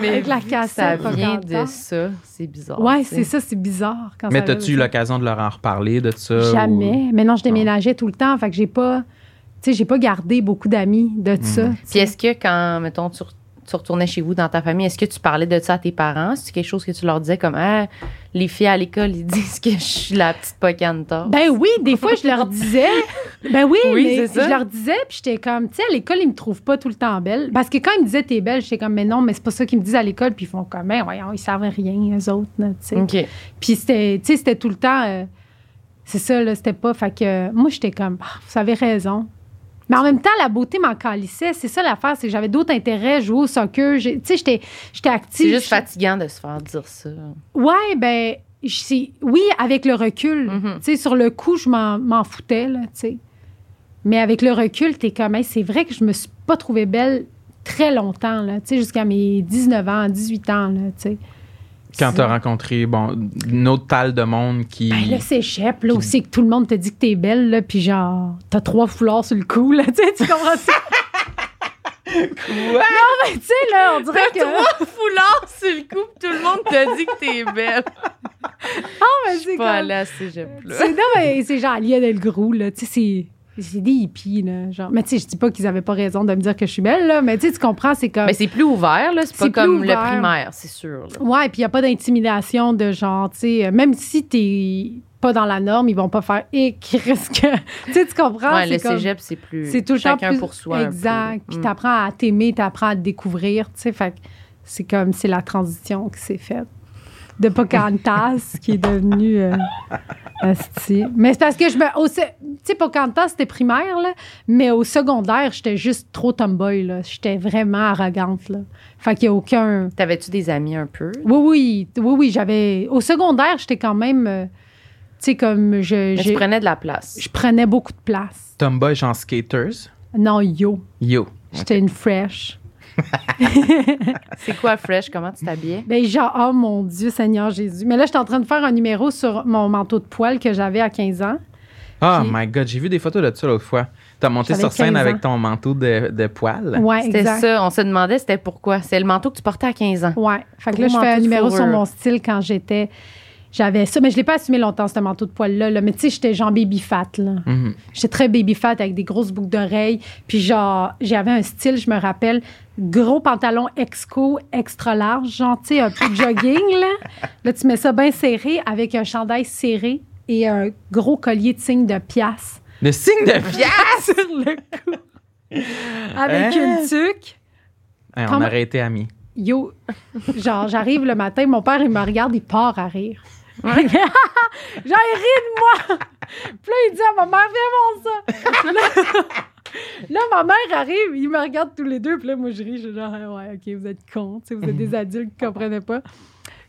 Mais Avec la que Ça cassette vient de Pocahontas. ça. C'est bizarre. Ouais, c'est ça, c'est bizarre. Quand Mais ça t'as-tu eu l'occasion de leur en reparler de ça? Jamais. Mais non, je déménageais tout le temps. Fait que j'ai pas. Tu sais, j'ai pas gardé beaucoup d'amis de ça. Puis est-ce que quand, mettons, tu, tu retournais chez vous dans ta famille, est-ce que tu parlais de ça à tes parents? C'est quelque chose que tu leur disais comme, ah, les filles à l'école, ils disent que je suis la petite Pocahontas. Ben oui, des fois, je leur disais. Ben oui, Oui, mais c'est ça. je leur disais, puis j'étais comme, tu sais, à l'école, ils me trouvent pas tout le temps belle. Parce que quand ils me disaient t'es belle, j'étais comme, mais non, mais c'est pas ça qu'ils me disent à l'école, puis ils font comme, ben voyons, ils savent rien, eux autres, tu sais. OK. Puis c'était, tu sais, c'était tout le temps. euh, c'est ça, là, c'était pas. Fait que euh, moi, j'étais comme, Ah, vous avez raison. Mais en même temps, la beauté m'en calissait. C'est ça l'affaire, c'est que j'avais d'autres intérêts, jouer au soccer. Tu sais, j'étais, j'étais active. C'est juste fatigant de se faire dire ça. Ouais, ben, oui, avec le recul. Mhm. Tu sais, sur le coup, je m'en, m'en foutais, là, tu sais. Mais avec le recul, t'es comme, Hey, c'est vrai que je me suis pas trouvée belle très longtemps, là, tu sais, jusqu'à mes 19 ans, 18 ans, là, tu sais. Quand t'as rencontré, bon, une autre talle de monde qui... Ben là, c'est chep, là aussi, que tout le monde te dit que t'es belle, là, puis genre, t'as trois foulards sur le cou, là, tu sais, tu comprends ça? Quoi? Ben, tu sais, là, on dirait que... foulard sur le cou, tout le monde te dit que t'es belle. Ah, mais c'est Pas comme... cégep, là. C'est, non, mais c'est genre Lia Delgrou, là, tu sais, c'est... C'est des hippies, là. Genre. Mais tu sais, je dis pas qu'ils avaient pas raison de me dire que je suis belle, là. Mais tu sais, tu comprends, c'est comme. Mais c'est plus ouvert, là. C'est pas comme ouvert. le primaire, c'est sûr. là. Ouais, puis il n'y a pas d'intimidation de genre, tu sais, même si t'es pas dans la norme, ils vont pas faire qui risque. tu sais, tu comprends? Ouais, le comme- cégep, c'est plus. C'est tout le temps chacun plus- pour soi. Exact. Puis Mm. t'apprends à t'aimer, t'apprends à te découvrir, tu sais. Fait que c'est comme, c'est la transition qui s'est faite. De Pocahontas, qui est devenue. euh, asti. Mais c'est parce que je me. Tu sais, Pocahontas, c'était primaire, là. Mais au secondaire, j'étais juste trop tomboy, là. J'étais vraiment arrogante, là. Fait qu'il n'y a aucun. T'avais-tu des amis un peu? Oui, oui, oui, oui, j'avais. Au secondaire, j'étais quand même. euh, tu sais, comme je. Tu prenais de la place. Je prenais beaucoup de place. Tomboy, genre skaters? Non, yo. Yo. J'étais une fresh. C'est quoi fresh? Comment tu t'habillais? Ben, genre, oh mon Dieu, Seigneur Jésus. Mais là, je suis en train de faire un numéro sur mon manteau de poil que j'avais à 15 ans. Oh Puis- my god, j'ai vu des photos de ça l'autre fois. T'as monté sur scène 15 ans. avec ton manteau de, de poil. Ouais, C'était ça. On se demandait c'était pourquoi. C'est le manteau que tu portais à 15 ans. Ouais. Fait que là, je fais un numéro sur mon style quand j'étais. J'avais ça, mais je l'ai pas assumé longtemps, ce manteau de poil-là. là. Mais tu sais, j'étais genre baby fat, là. Mhm. J'étais très baby fat avec des grosses boucles d'oreilles. Puis genre, j'avais un style, je me rappelle, gros pantalon exco extra large, genre, tu sais, un peu de jogging, là. Là, tu mets ça bien serré avec un chandail serré et un gros collier de signe de pièce Le signe de fier! sur le cou. Avec Hein? une tuque. On aurait été amis. Yo, genre, j'arrive le matin, mon père, il me regarde, il part à rire. genre, il rit de moi. Puis là, il dit à ma mère, viens voir ça. là, là, ma mère arrive, il me regarde tous les deux, puis là, moi, je ris, je suis genre, Ah ouais, OK, vous êtes cons, vous êtes des adultes qui comprenaient pas.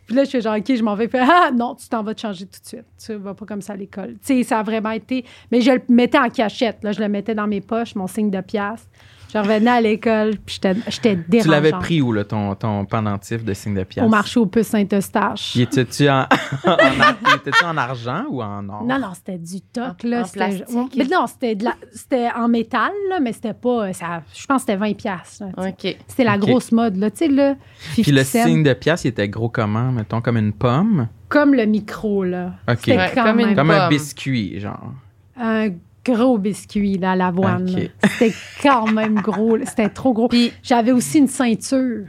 Puis là, je fais genre, OK, je m'en vais. Fait, ah non, tu t'en vas te changer tout de suite. Tu vas pas comme ça à l'école. Tu sais, ça a vraiment été. Mais je le mettais en cachette. Là, je le mettais dans mes poches, mon signe de pièce. Je revenais à l'école, puis j'étais j'étais Tu dérangeante. l'avais pris où, là, ton, ton pendentif de signe de pièce? Au marché aux puces Saint-Eustache. Il était-tu en, en, argent ou en or? Non, non, c'était du toc, En- là. en plastique? Mais non, c'était de la- c'était en métal, là, mais c'était pas. Ça, je pense que c'était 20$. piastres, là, tu sais. OK. C'était la grosse mode, là. Tu sais, là. Puis 50 le signe de pièce, il était gros comment? Mettons, comme une pomme? Comme le micro, là. OK. Ouais, comme une même Comme un pomme. biscuit, genre. un gros biscuit, là, à l'avoine. C'était quand même gros. C'était trop gros. Puis J'avais aussi une ceinture.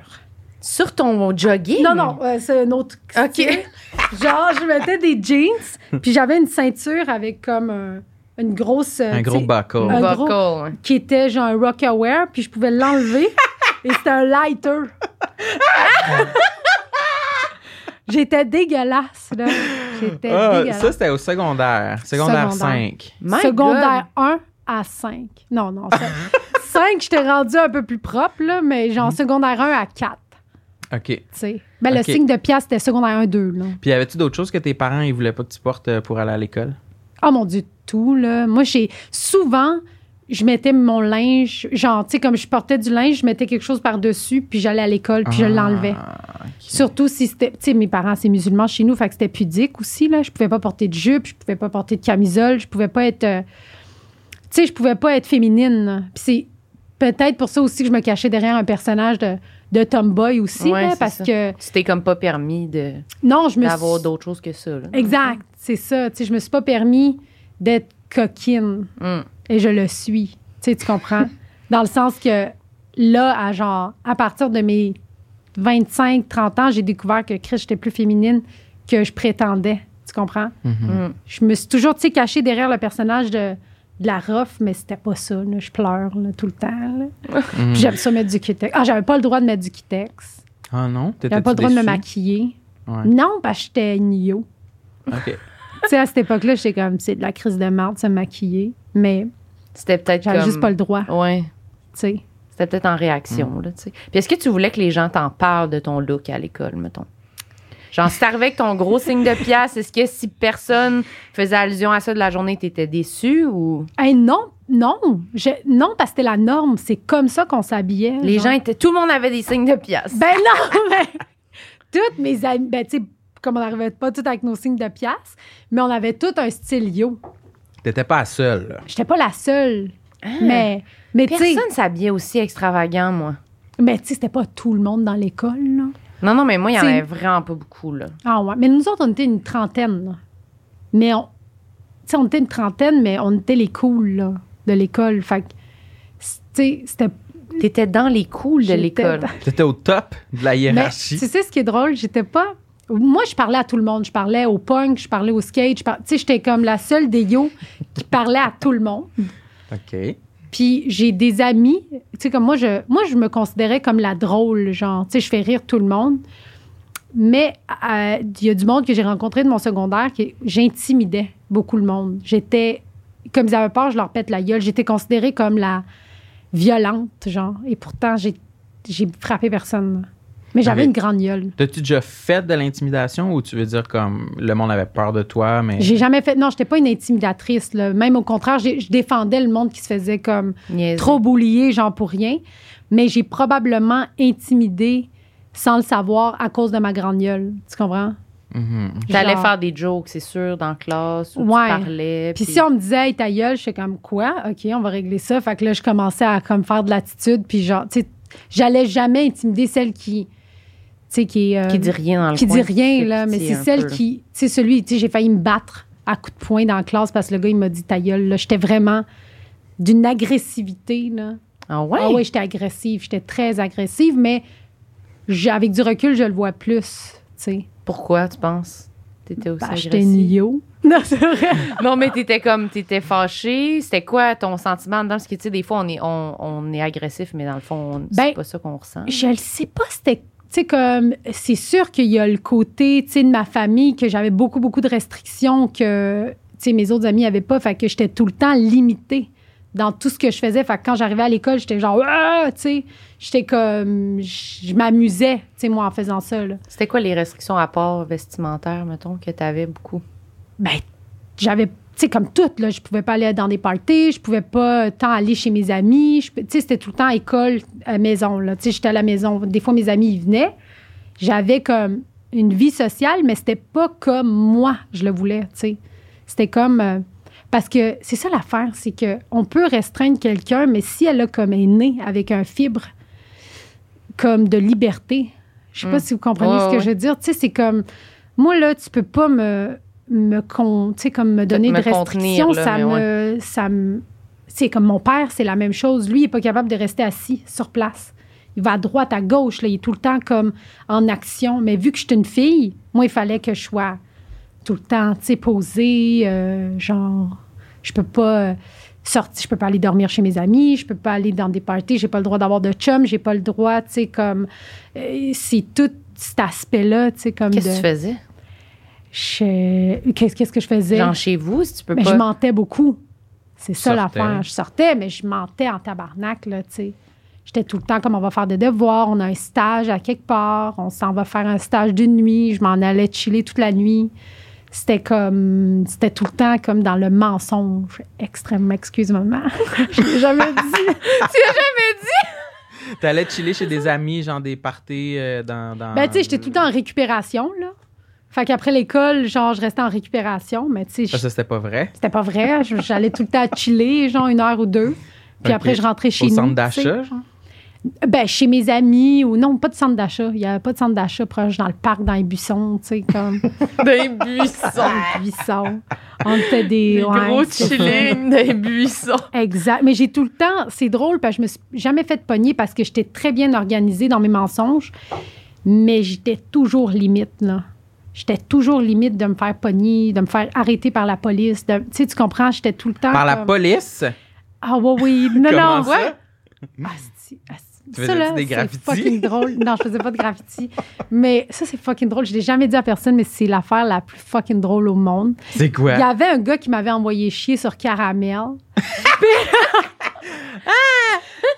sur ton jogging? Non, non, euh, c'est un autre. OK. Genre, je mettais des jeans, puis j'avais une ceinture avec comme un- une grosse. euh, Un gros buckle. un Buckle, gros- qui était genre un Rockaware, puis je pouvais l'enlever et c'était un lighter. J'étais dégueulasse, là. J'étais Ah, ça, c'était au secondaire. Secondaire, Secondaire. 5. My Secondaire God. 1 à 5. Non, non. 5, j'étais rendue un peu plus propre, là, mais Mhm. genre secondaire 1 à 4. OK. Tu sais. Ben, le signe de pièce, c'était secondaire 1, 2. Là. Puis, y avait-tu d'autres choses que tes parents, ils voulaient pas que tu portes euh, pour aller à l'école? Oh mon Dieu, tout, là. Moi, j'ai souvent, je mettais mon linge, genre, tu sais, comme je portais du linge, je mettais quelque chose par-dessus, puis j'allais à l'école, puis je Ah, l'enlevais. Surtout si c'était, tu sais, mes parents, c'est musulmans chez nous, fait que c'était pudique aussi, là. Je pouvais pas porter de jupe, je pouvais pas porter de camisole, je pouvais pas être, euh, tu sais, je pouvais pas être féminine. là. Puis c'est peut-être pour ça aussi que je me cachais derrière un personnage de, de tomboy aussi, Ouais, là, parce ça. que, C'était comme pas permis de non, je me d'avoir suis... d'autres choses que ça. là. Exact, c'est ça. Tu sais, je me suis pas permis d'être coquine. Hum. Et je le suis. Tu sais, tu comprends? Dans le sens que là, à genre, à partir de mes 25, 30 ans, j'ai découvert que Chris, j'étais plus féminine que je prétendais. Tu comprends? Mhm. Hum. Je me suis toujours, tu sais, cachée derrière le personnage de, de la rough, mais c'était pas ça. là. Je pleure là, tout le temps. là. Puis j'aime ça mettre du Kitex. Ah, j'avais pas le droit de mettre du Kitex. Ah non? J'avais pas le droit de me maquiller. Ouais. Non, parce que j'étais yo. OK. tu sais, à cette époque-là, j'étais comme, c'est de la crise de merde, de se maquiller. Mais C'était peut-être j'avais comme... juste pas le droit, Ouais. tu sais. C'était peut-être en réaction, là, tu sais. Puis est-ce que tu voulais que les gens t'en parlent de ton look à l'école, mettons? Genre, si t'arrivais avec ton gros signe de pièce, est-ce que si personne faisait allusion à ça de la journée, t'étais déçu ou? Hey, non, non. Je- non, parce que c'était la norme. C'est comme ça qu'on s'habillait. les genre. gens étaient. Tout le monde avait des signes de pièce. Ben non, mais toutes mes amies, ben tu sais, comme on n'arrivait pas toutes avec nos signes de pièce, mais on avait tout un style yo. T'étais pas la seule, là. J'étais pas la seule. Mais, mais tu sais, Personne s'habillait aussi extravagant, moi. mais tu sais, c'était pas tout le monde dans l'école, là. Non, non, mais moi, il y en C'est- avait vraiment pas beaucoup, là. Ah ouais. Mais nous autres, on était une trentaine, là. Mais on, tu sais, on était une trentaine, mais on était les cools, là, de l'école. Fait que, tu sais, c'était T'étais dans les cools de J'étais l'école. dans- T'étais au top de la Mais hiérarchie. tu sais ce qui est drôle, j'étais pas. Moi, je parlais à tout le monde. Je parlais au punk, je parlais au skate. Tu sais, j'étais comme la seule des yo qui parlait à tout le monde. OK. Puis j'ai des amis. Tu sais, comme moi, je, moi, je me considérais comme la drôle, genre. Tu sais, je fais rire tout le monde. Mais euh, il y a du monde que j'ai rencontré de mon secondaire que j'intimidais beaucoup le monde. J'étais. Comme ils avaient peur, je leur pète la gueule. J'étais considérée comme la violente, genre. Et pourtant, j'ai frappé personne. Mais j'avais une grande gueule. T'as-tu déjà fait de l'intimidation ou tu veux dire comme le monde avait peur de toi, mais. J'ai jamais fait. Non, j'étais pas une intimidatrice. Là. Même au contraire, je défendais le monde qui se faisait comme trop boulier, genre pour rien. Mais j'ai probablement intimidé sans le savoir à cause de ma grande gueule. Tu comprends? Mhm. T'allais Genre- faire des jokes, c'est sûr, dans la classe, où Ouais. tu parlais. Puis si on me disait, hey, ta gueule, je fais comme quoi? OK, on va régler ça. Fait que là, je commençais à comme faire de l'attitude. Puis genre, tu sais, j'allais jamais intimider celle qui, sais, qui est. euh, Qui dit rien dans le qui coin, dit rien, là. Mais c'est celle peu, qui. Tu sais, celui, tu sais, j'ai failli me battre à coups de poing dans la classe parce que le gars, il m'a dit ta gueule, là. J'étais vraiment d'une agressivité, là. Ah ouais? Ah oui, j'étais agressive. J'étais très agressive, mais avec du recul, je le vois plus, tu sais. Pourquoi, tu penses? T'étais aussi Bah, j'étais yo. Non, c'est vrai. Non, mais t'étais comme, t'étais fâchée. C'était quoi ton sentiment dedans? Parce que, tu sais, des fois, on est, on, on est agressif, mais dans le fond, on- c'est Ben, pas ça qu'on ressent. Je ne sais pas, c'était. Tu sais, comme. C'est sûr qu'il y a le côté, tu sais, de ma famille, que j'avais beaucoup, beaucoup de restrictions que, tu sais, mes autres amis n'avaient pas. Fait que j'étais tout le temps limitée dans tout ce que je faisais. Fait que quand j'arrivais à l'école, j'étais genre, ah, tu sais, j'étais comme. Je m'amusais, tu sais, moi, en faisant ça. C'était quoi les restrictions à part vestimentaires, mettons, que t'avais beaucoup? Ben, j'avais. Tu sais, comme toutes, là, je pouvais pas aller dans des parties, je pouvais pas tant aller chez mes amis. Tu sais, c'était tout le temps école, à maison, là. Tu sais, j'étais à la maison. Des fois, mes amis, ils venaient. J'avais comme une vie sociale, mais c'était pas comme moi, je le voulais, tu sais. C'était comme. euh, parce que c'est ça l'affaire, c'est que on peut restreindre quelqu'un, mais si elle a comme est née avec un fibre comme de liberté, je sais pas Mm. si vous comprenez ce que je veux dire. Tu sais, c'est comme moi là, tu peux pas me me con, comme me donner me de restrictions, contenir, là, ça me ça me c'est comme mon père, c'est la même chose. Lui, il est pas capable de rester assis sur place. Il va à droite, à gauche, là, il est tout le temps comme en action. Mais vu que je suis une fille, moi, il fallait que je sois tout le temps, tu sais, posée, euh, genre, je peux pas euh, sortir, je peux pas aller dormir chez mes amis, je peux pas aller dans des parties, j'ai pas le droit d'avoir de chum, j'ai pas le droit, tu sais, comme, euh, c'est tout cet aspect-là, tu sais, comme Qu'est-ce que tu faisais? Je- Qu'est-ce qu'est-ce que je faisais? Genre chez vous, si tu peux Mais pas. je mentais beaucoup. C'est ça l'affaire. Je sortais, mais je mentais en tabarnak, là, tu sais. J'étais tout le temps comme on va faire des devoirs, on a un stage à quelque part, on s'en va faire un stage d'une nuit, je m'en allais chiller toute la nuit. C'était comme. C'était tout le temps comme dans le mensonge. Extrêmement. Excuse maman. je l'ai jamais dit? T'allais chiller chez des amis, genre des parties euh, dans, dans. Ben, tu sais, j'étais tout le temps en récupération, là. Fait qu'après l'école, genre, je restais en récupération, mais tu sais, Ça, je- ça, c'était pas vrai? c'était pas vrai. J'allais tout le temps chiller, genre une heure ou deux. Puis après, je rentrais chez Au nous. centre tu sais. d'achat, genre? Ben, chez mes amis ou non, pas de centre d'achat. Il n'y avait pas de centre d'achat proche dans le parc, dans les buissons, tu sais, comme Des buissons. dans les buissons. On était des. Des ouais, gros ça. chillings des buissons. Exact. Mais j'ai tout le temps. C'est drôle parce que je me suis jamais fait pogner parce que j'étais très bien organisée dans mes mensonges. Mais j'étais toujours limite, là. J'étais toujours limite de me faire pogner, de me faire arrêter par la police. de- Tu sais, tu comprends? J'étais tout le temps. Par la police? Ah, oui, oui. Non, non. ouais. Tu ça, des c'est graffitis? fucking drôle. Non, je faisais pas de graffiti. Mais ça, c'est fucking drôle. Je l'ai jamais dit à personne, mais c'est l'affaire la plus fucking drôle au monde. C'est quoi? Il y avait un gars qui m'avait envoyé chier sur Caramel. Puis,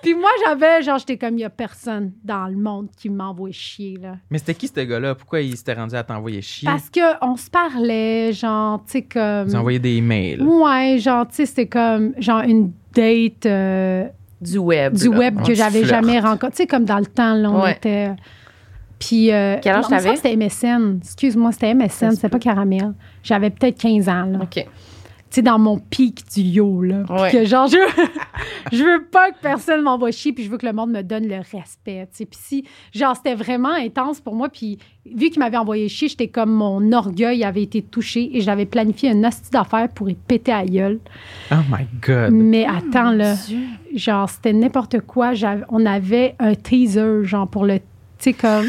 Puis moi, j'avais, genre, j'étais comme, il y a personne dans le monde qui m'envoie chier, là. Mais c'était qui ce gars-là? Pourquoi il s'était rendu à t'envoyer chier? Parce qu'on se parlait, genre, tu sais, comme. Vous envoyez des mails. Ouais, genre, tu sais, c'était comme, genre, une date. euh, Du web. du là. web que j'avais jamais rencontré. Tu sais, comme dans le temps, là, on Ouais. était. Puis. euh, Quel âge t'avais? C'était MSN. Excuse-moi, c'était MSN, c'était pas Caramel. J'avais peut-être 15 ans, là. OK. Tu sais, dans mon pic du yo, là. Ouais. que genre, je, je veux pas que personne m'envoie chier, puis je veux que le monde me donne le respect, tu sais. Puis si, genre, c'était vraiment intense pour moi, puis vu qu'il m'avait envoyé chier, j'étais comme mon orgueil avait été touché et j'avais planifié un hostie d'affaires pour y péter à gueule. Oh my God. Mais attends, là, genre, c'était n'importe quoi. On avait un teaser, genre, pour le. Tu sais, comme.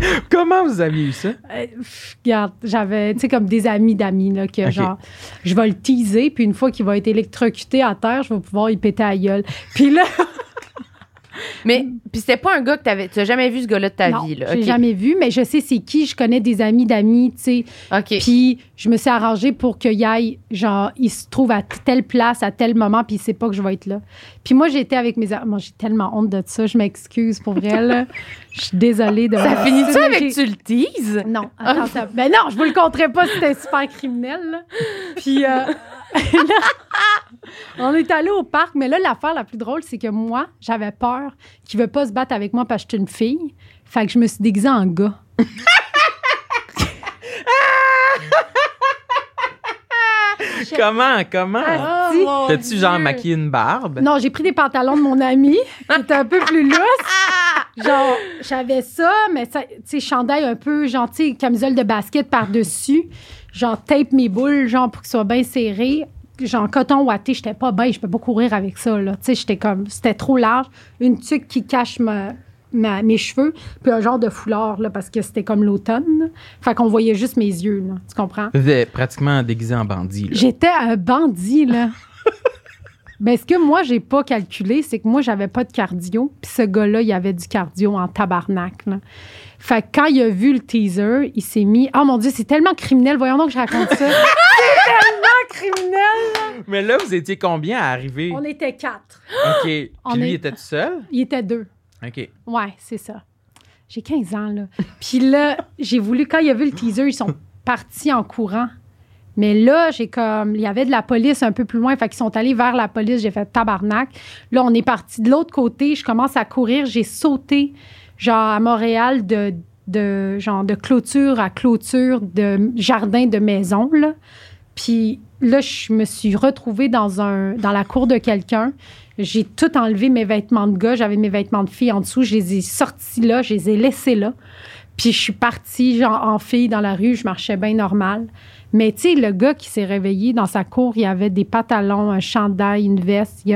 Comment vous aviez eu ça? Euh, Regarde, j'avais, tu sais, comme des amis d'amis, là, que genre, je vais le teaser, puis une fois qu'il va être électrocuté à terre, je vais pouvoir y péter à gueule. Puis là, Mais, puis c'était pas un gars que t'avais. Tu as jamais vu ce gars-là de ta non, vie, là. j'ai OK. jamais vu, mais je sais c'est qui, je connais des amis d'amis, tu sais. OK. Puis je me suis arrangée pour qu'il aille, genre, il se trouve à telle place, à tel moment, puis il sait pas que je vais être là. Puis moi, j'étais avec mes amis. Moi, j'ai tellement honte de ça, je m'excuse pour vrai, là. Je suis désolée de Ça finit-tu J'ai- avec tu le teases? Non, attends, ça- ben non, je vous le conterai pas, c'était super criminel. là. Puis euh, on est allé au parc, mais là, l'affaire la plus drôle, c'est que moi, j'avais peur qu'il ne veut pas se battre avec moi parce que je suis une fille. Fait que je me suis déguisée en gars. comment, comment? Ah, ah, T'as-tu genre maquillé une barbe? Non, j'ai pris des pantalons de mon ami, qui était un peu plus lousse. Genre, j'avais ça, mais tu sais, chandail un peu, genre, tu sais, camisole de basket par-dessus. Genre, tape mes boules, genre, pour qu'ils soient bien serrés. Genre, coton ouaté, j'étais pas bien, je peux pas courir avec ça, là. Tu sais, j'étais comme, c'était trop large. Une tuque qui cache ma, ma- mes cheveux, puis un genre de foulard, là, parce que c'était comme l'automne. Fait qu'on voyait juste mes yeux, là. Tu comprends? T'étais pratiquement déguisé en bandit. J'étais un bandit, là. Ben, ce que moi, j'ai pas calculé, c'est que moi, j'avais pas de cardio. Puis ce gars-là, il avait du cardio en tabarnak, là. Fait que quand il a vu le teaser, il s'est mis. Oh mon Dieu, c'est tellement criminel. Voyons donc que je raconte ça. c'est tellement criminel. Mais là, vous étiez combien à arriver? On était quatre. OK. Puis On lui, est- était tout seul? Il était deux. OK. Ouais, c'est ça. J'ai 15 ans, là. Puis là, j'ai voulu, quand il a vu le teaser, ils sont partis en courant. Mais là, j'ai comme, il y avait de la police un peu plus loin, fait qu'ils sont allés vers la police, j'ai fait tabarnak. Là, on est parti de l'autre côté, je commence à courir, j'ai sauté, genre, à Montréal, de, de, genre, de clôture à clôture, de jardin de maison, là. Puis là, je me suis retrouvée dans, la cour de quelqu'un. J'ai tout enlevé mes vêtements de gars. J'avais mes vêtements de fille en dessous. Je les ai sortis là. Je les ai laissés là. Puis je suis partie, genre, en fille dans la rue. Je marchais bien normal. Mais tu sais, le gars qui s'est réveillé dans sa cour, il avait des pantalons, un chandail, une veste.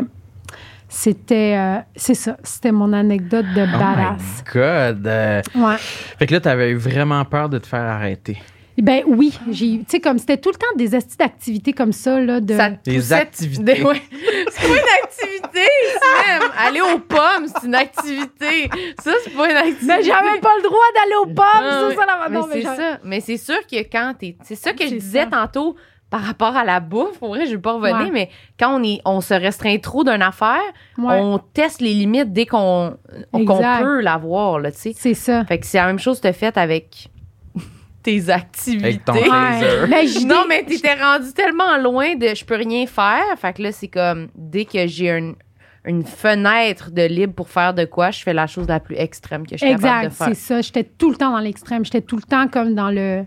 C'était... euh, c'est ça. C'était mon anecdote de Oh badass. my God! Euh, Ouais. Fait que là, t'avais eu vraiment peur de te faire arrêter. Ben oui. j'ai Tu sais, comme c'était tout le temps des astuces d'activités comme ça, là, de... Ça Des poussait- activités. Ouais. C'est pas une activité, c'est même. Aller aux pommes, c'est une activité. Ça, c'est pas une activité. Mais j'avais pas le droit d'aller aux pommes, Ah ça la Mais non, mais c'est ça. Mais c'est sûr que quand t'es. C'est ça que je disais ça. tantôt par rapport à la bouffe. Pour vrai, je vais pas revenir, Ouais. mais quand on, est, on se restreint trop d'une affaire, Ouais, on teste les limites dès qu'on qu'on Exact. peut l'avoir, là, tu sais. c'est ça. Fait que c'est la même chose que fait avec tes activités. Avec ton Ouais. je Non, mais t'étais rendu tellement loin de je peux rien faire. Fait que là, c'est comme dès que j'ai un- une fenêtre de libre pour faire de quoi, je fais la chose la plus extrême que je suis capable Exact, de faire. c'est ça. J'étais tout le temps dans l'extrême. J'étais tout le temps comme dans le.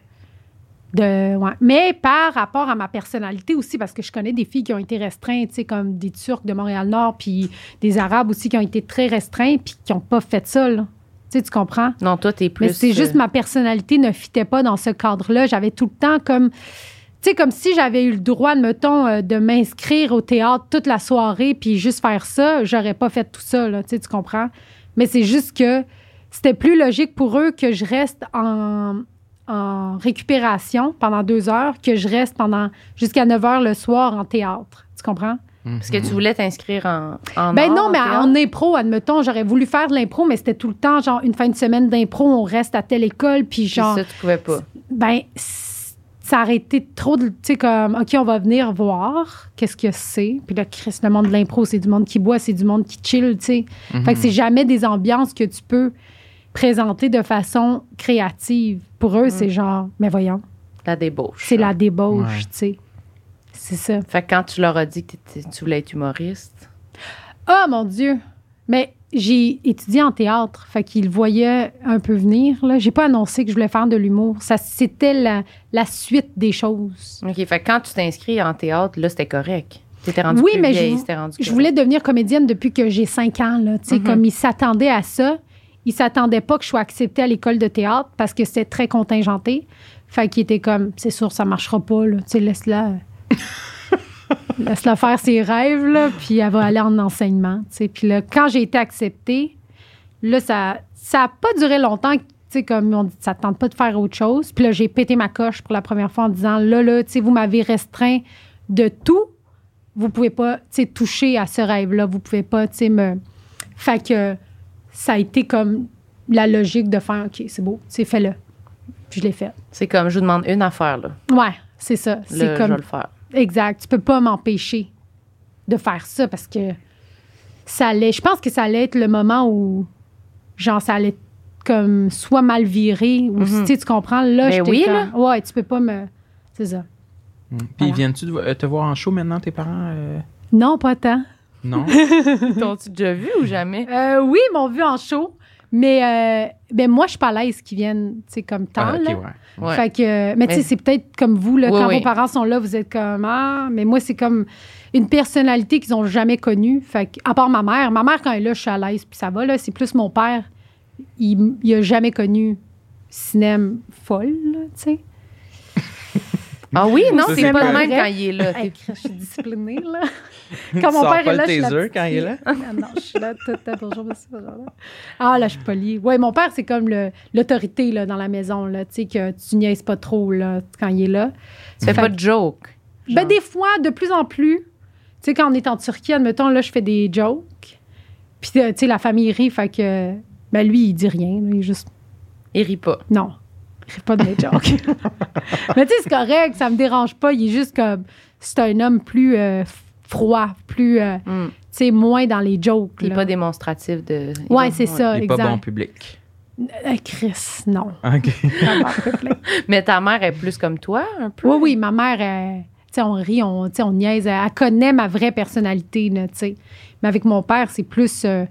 De, ouais. Mais par rapport à ma personnalité aussi, parce que je connais des filles qui ont été restreintes, tu sais, comme des Turcs de Montréal-Nord, puis des Arabes aussi qui ont été très restreints, puis qui n'ont pas fait ça, là. Tu comprends? Non, toi, t'es plus. Mais c'est juste euh, ma personnalité ne fitait pas dans ce cadre-là. J'avais tout le temps comme. Tu sais, comme si j'avais eu le droit, mettons, euh, de m'inscrire au théâtre toute la soirée puis juste faire ça, j'aurais pas fait tout ça, là. Tu sais, tu comprends? Mais c'est juste que c'était plus logique pour eux que je reste en, en récupération pendant deux heures que je reste pendant jusqu'à 9 heures le soir en théâtre. Tu comprends? Parce que tu voulais t'inscrire en, en Ben art, non, mais théâtre? en impro, admettons, j'aurais voulu faire de l'impro, mais c'était tout le temps, genre, une fin de semaine d'impro, on reste à telle école, puis Puis genre, ça, tu pouvais pas. ben, ça aurait été trop de. Tu sais, comme, OK, on va venir voir qu'est-ce que c'est. Puis là, Chris, le monde de l'impro, c'est du monde qui boit, c'est du monde qui chill, tu sais. Mhm. Fait que c'est jamais des ambiances que tu peux présenter de façon créative. Pour eux, c'est genre, mais voyons, La débauche. c'est la débauche, Ouais. tu sais. C'est ça. Fait que quand tu leur as dit que tu voulais être humoriste, Oh mon Dieu! Mais j'ai étudié en théâtre, fait qu'ils le voyaient un peu venir. Là. J'ai pas annoncé que je voulais faire de l'humour. Ça, c'était la, la suite des choses. OK, fait que quand tu t'inscris en théâtre, là, c'était correct. T'étais rendu Oui, plus mais je vieille, rendu Je voulais devenir comédienne depuis que j'ai cinq ans. Là, Tu sais, Mhm. Comme ils s'attendaient à ça, ils s'attendaient pas que je sois acceptée à l'école de théâtre parce que c'était très contingenté. Fait qu'ils étaient comme, c'est sûr, ça marchera pas. Là. Tu sais, Laisse-la. Laisse-la faire ses rêves, là, puis elle va aller en enseignement. tu sais. Puis là, quand j'ai été acceptée, là, ça ça a pas duré longtemps. Tu sais, comme on dit, ça te tente pas de faire autre chose. Puis là, j'ai pété ma coche pour la première fois en disant, là, là, tu sais, vous m'avez restreint de tout. Vous pouvez pas, tu sais, toucher à ce rêve-là. Vous pouvez pas, tu sais, me... Fait que ça a été comme la logique de faire, OK, c'est beau, c'est fais-le. Puis je l'ai fait. C'est comme, je vous demande une affaire, là. Ouais, c'est ça. C'est je vais comme... le faire. Exact. Tu peux pas m'empêcher de faire ça parce que ça allait. Je pense que ça allait être le moment où, genre, ça allait comme soit mal viré ou, Mhm. tu sais, tu comprends. Là, Ben j'étais oui, comme, là. Ouais, tu peux pas me. C'est ça. Mm. Puis Voilà. viennent-tu te, euh, te voir en show maintenant, tes parents? euh? Non, pas tant. Non? T'as-tu déjà vu ou jamais? Euh, oui, ils m'ont vu en show, Mais euh, ben moi, je suis pas à l'aise qu'ils viennent, tu sais, comme tant. Ah, ok, là. ouais. Ouais. Fait que, mais tu sais, c'est peut-être comme vous, là, Oui, quand oui. vos parents sont là, vous êtes comme Ah, mais moi, c'est comme une personnalité qu'ils ont jamais connue. Fait que, à part ma mère, ma mère, quand elle est là, je suis à l'aise, puis ça va, là. C'est plus mon père. Il, il a jamais connu cinéma folle, tu sais. Ah oui, non, c'est pas le même quand il est là. Hey, je suis disciplinée, là. Quand mon père pas est là, je suis petite quand il est là? Ah non, je suis là, tout le temps, bonjour. Ah, là, je suis polie. Ouais, mon père, c'est comme l'autorité, là, dans la maison, là, tu sais, que tu niaises pas trop, là, quand il est là. Tu fais pas de joke. Ben, des fois, de plus en plus. Tu sais, quand on est en Turquie, admettons, là, je fais des jokes. Puis, euh, tu sais, la famille rit, fait que. Ben, lui, il dit rien. là, il juste. Il rit pas. Non. Pas de mes jokes. Mais, tu sais, c'est correct, ça me dérange pas. Il est juste comme. C'est un homme plus euh, froid, plus. euh, Hmm. tu sais, moins dans les jokes. Il est là. pas démonstratif de. il Ouais, c'est ça, Il est pas bon public. Euh, Chris, non. OK. Mais ta mère est plus comme toi, un peu? Oui, oui, ma mère, euh, tu sais, on rit, on, tu sais, on niaise. Elle connaît ma vraie personnalité, là, tu sais. Mais avec mon père, c'est plus. euh,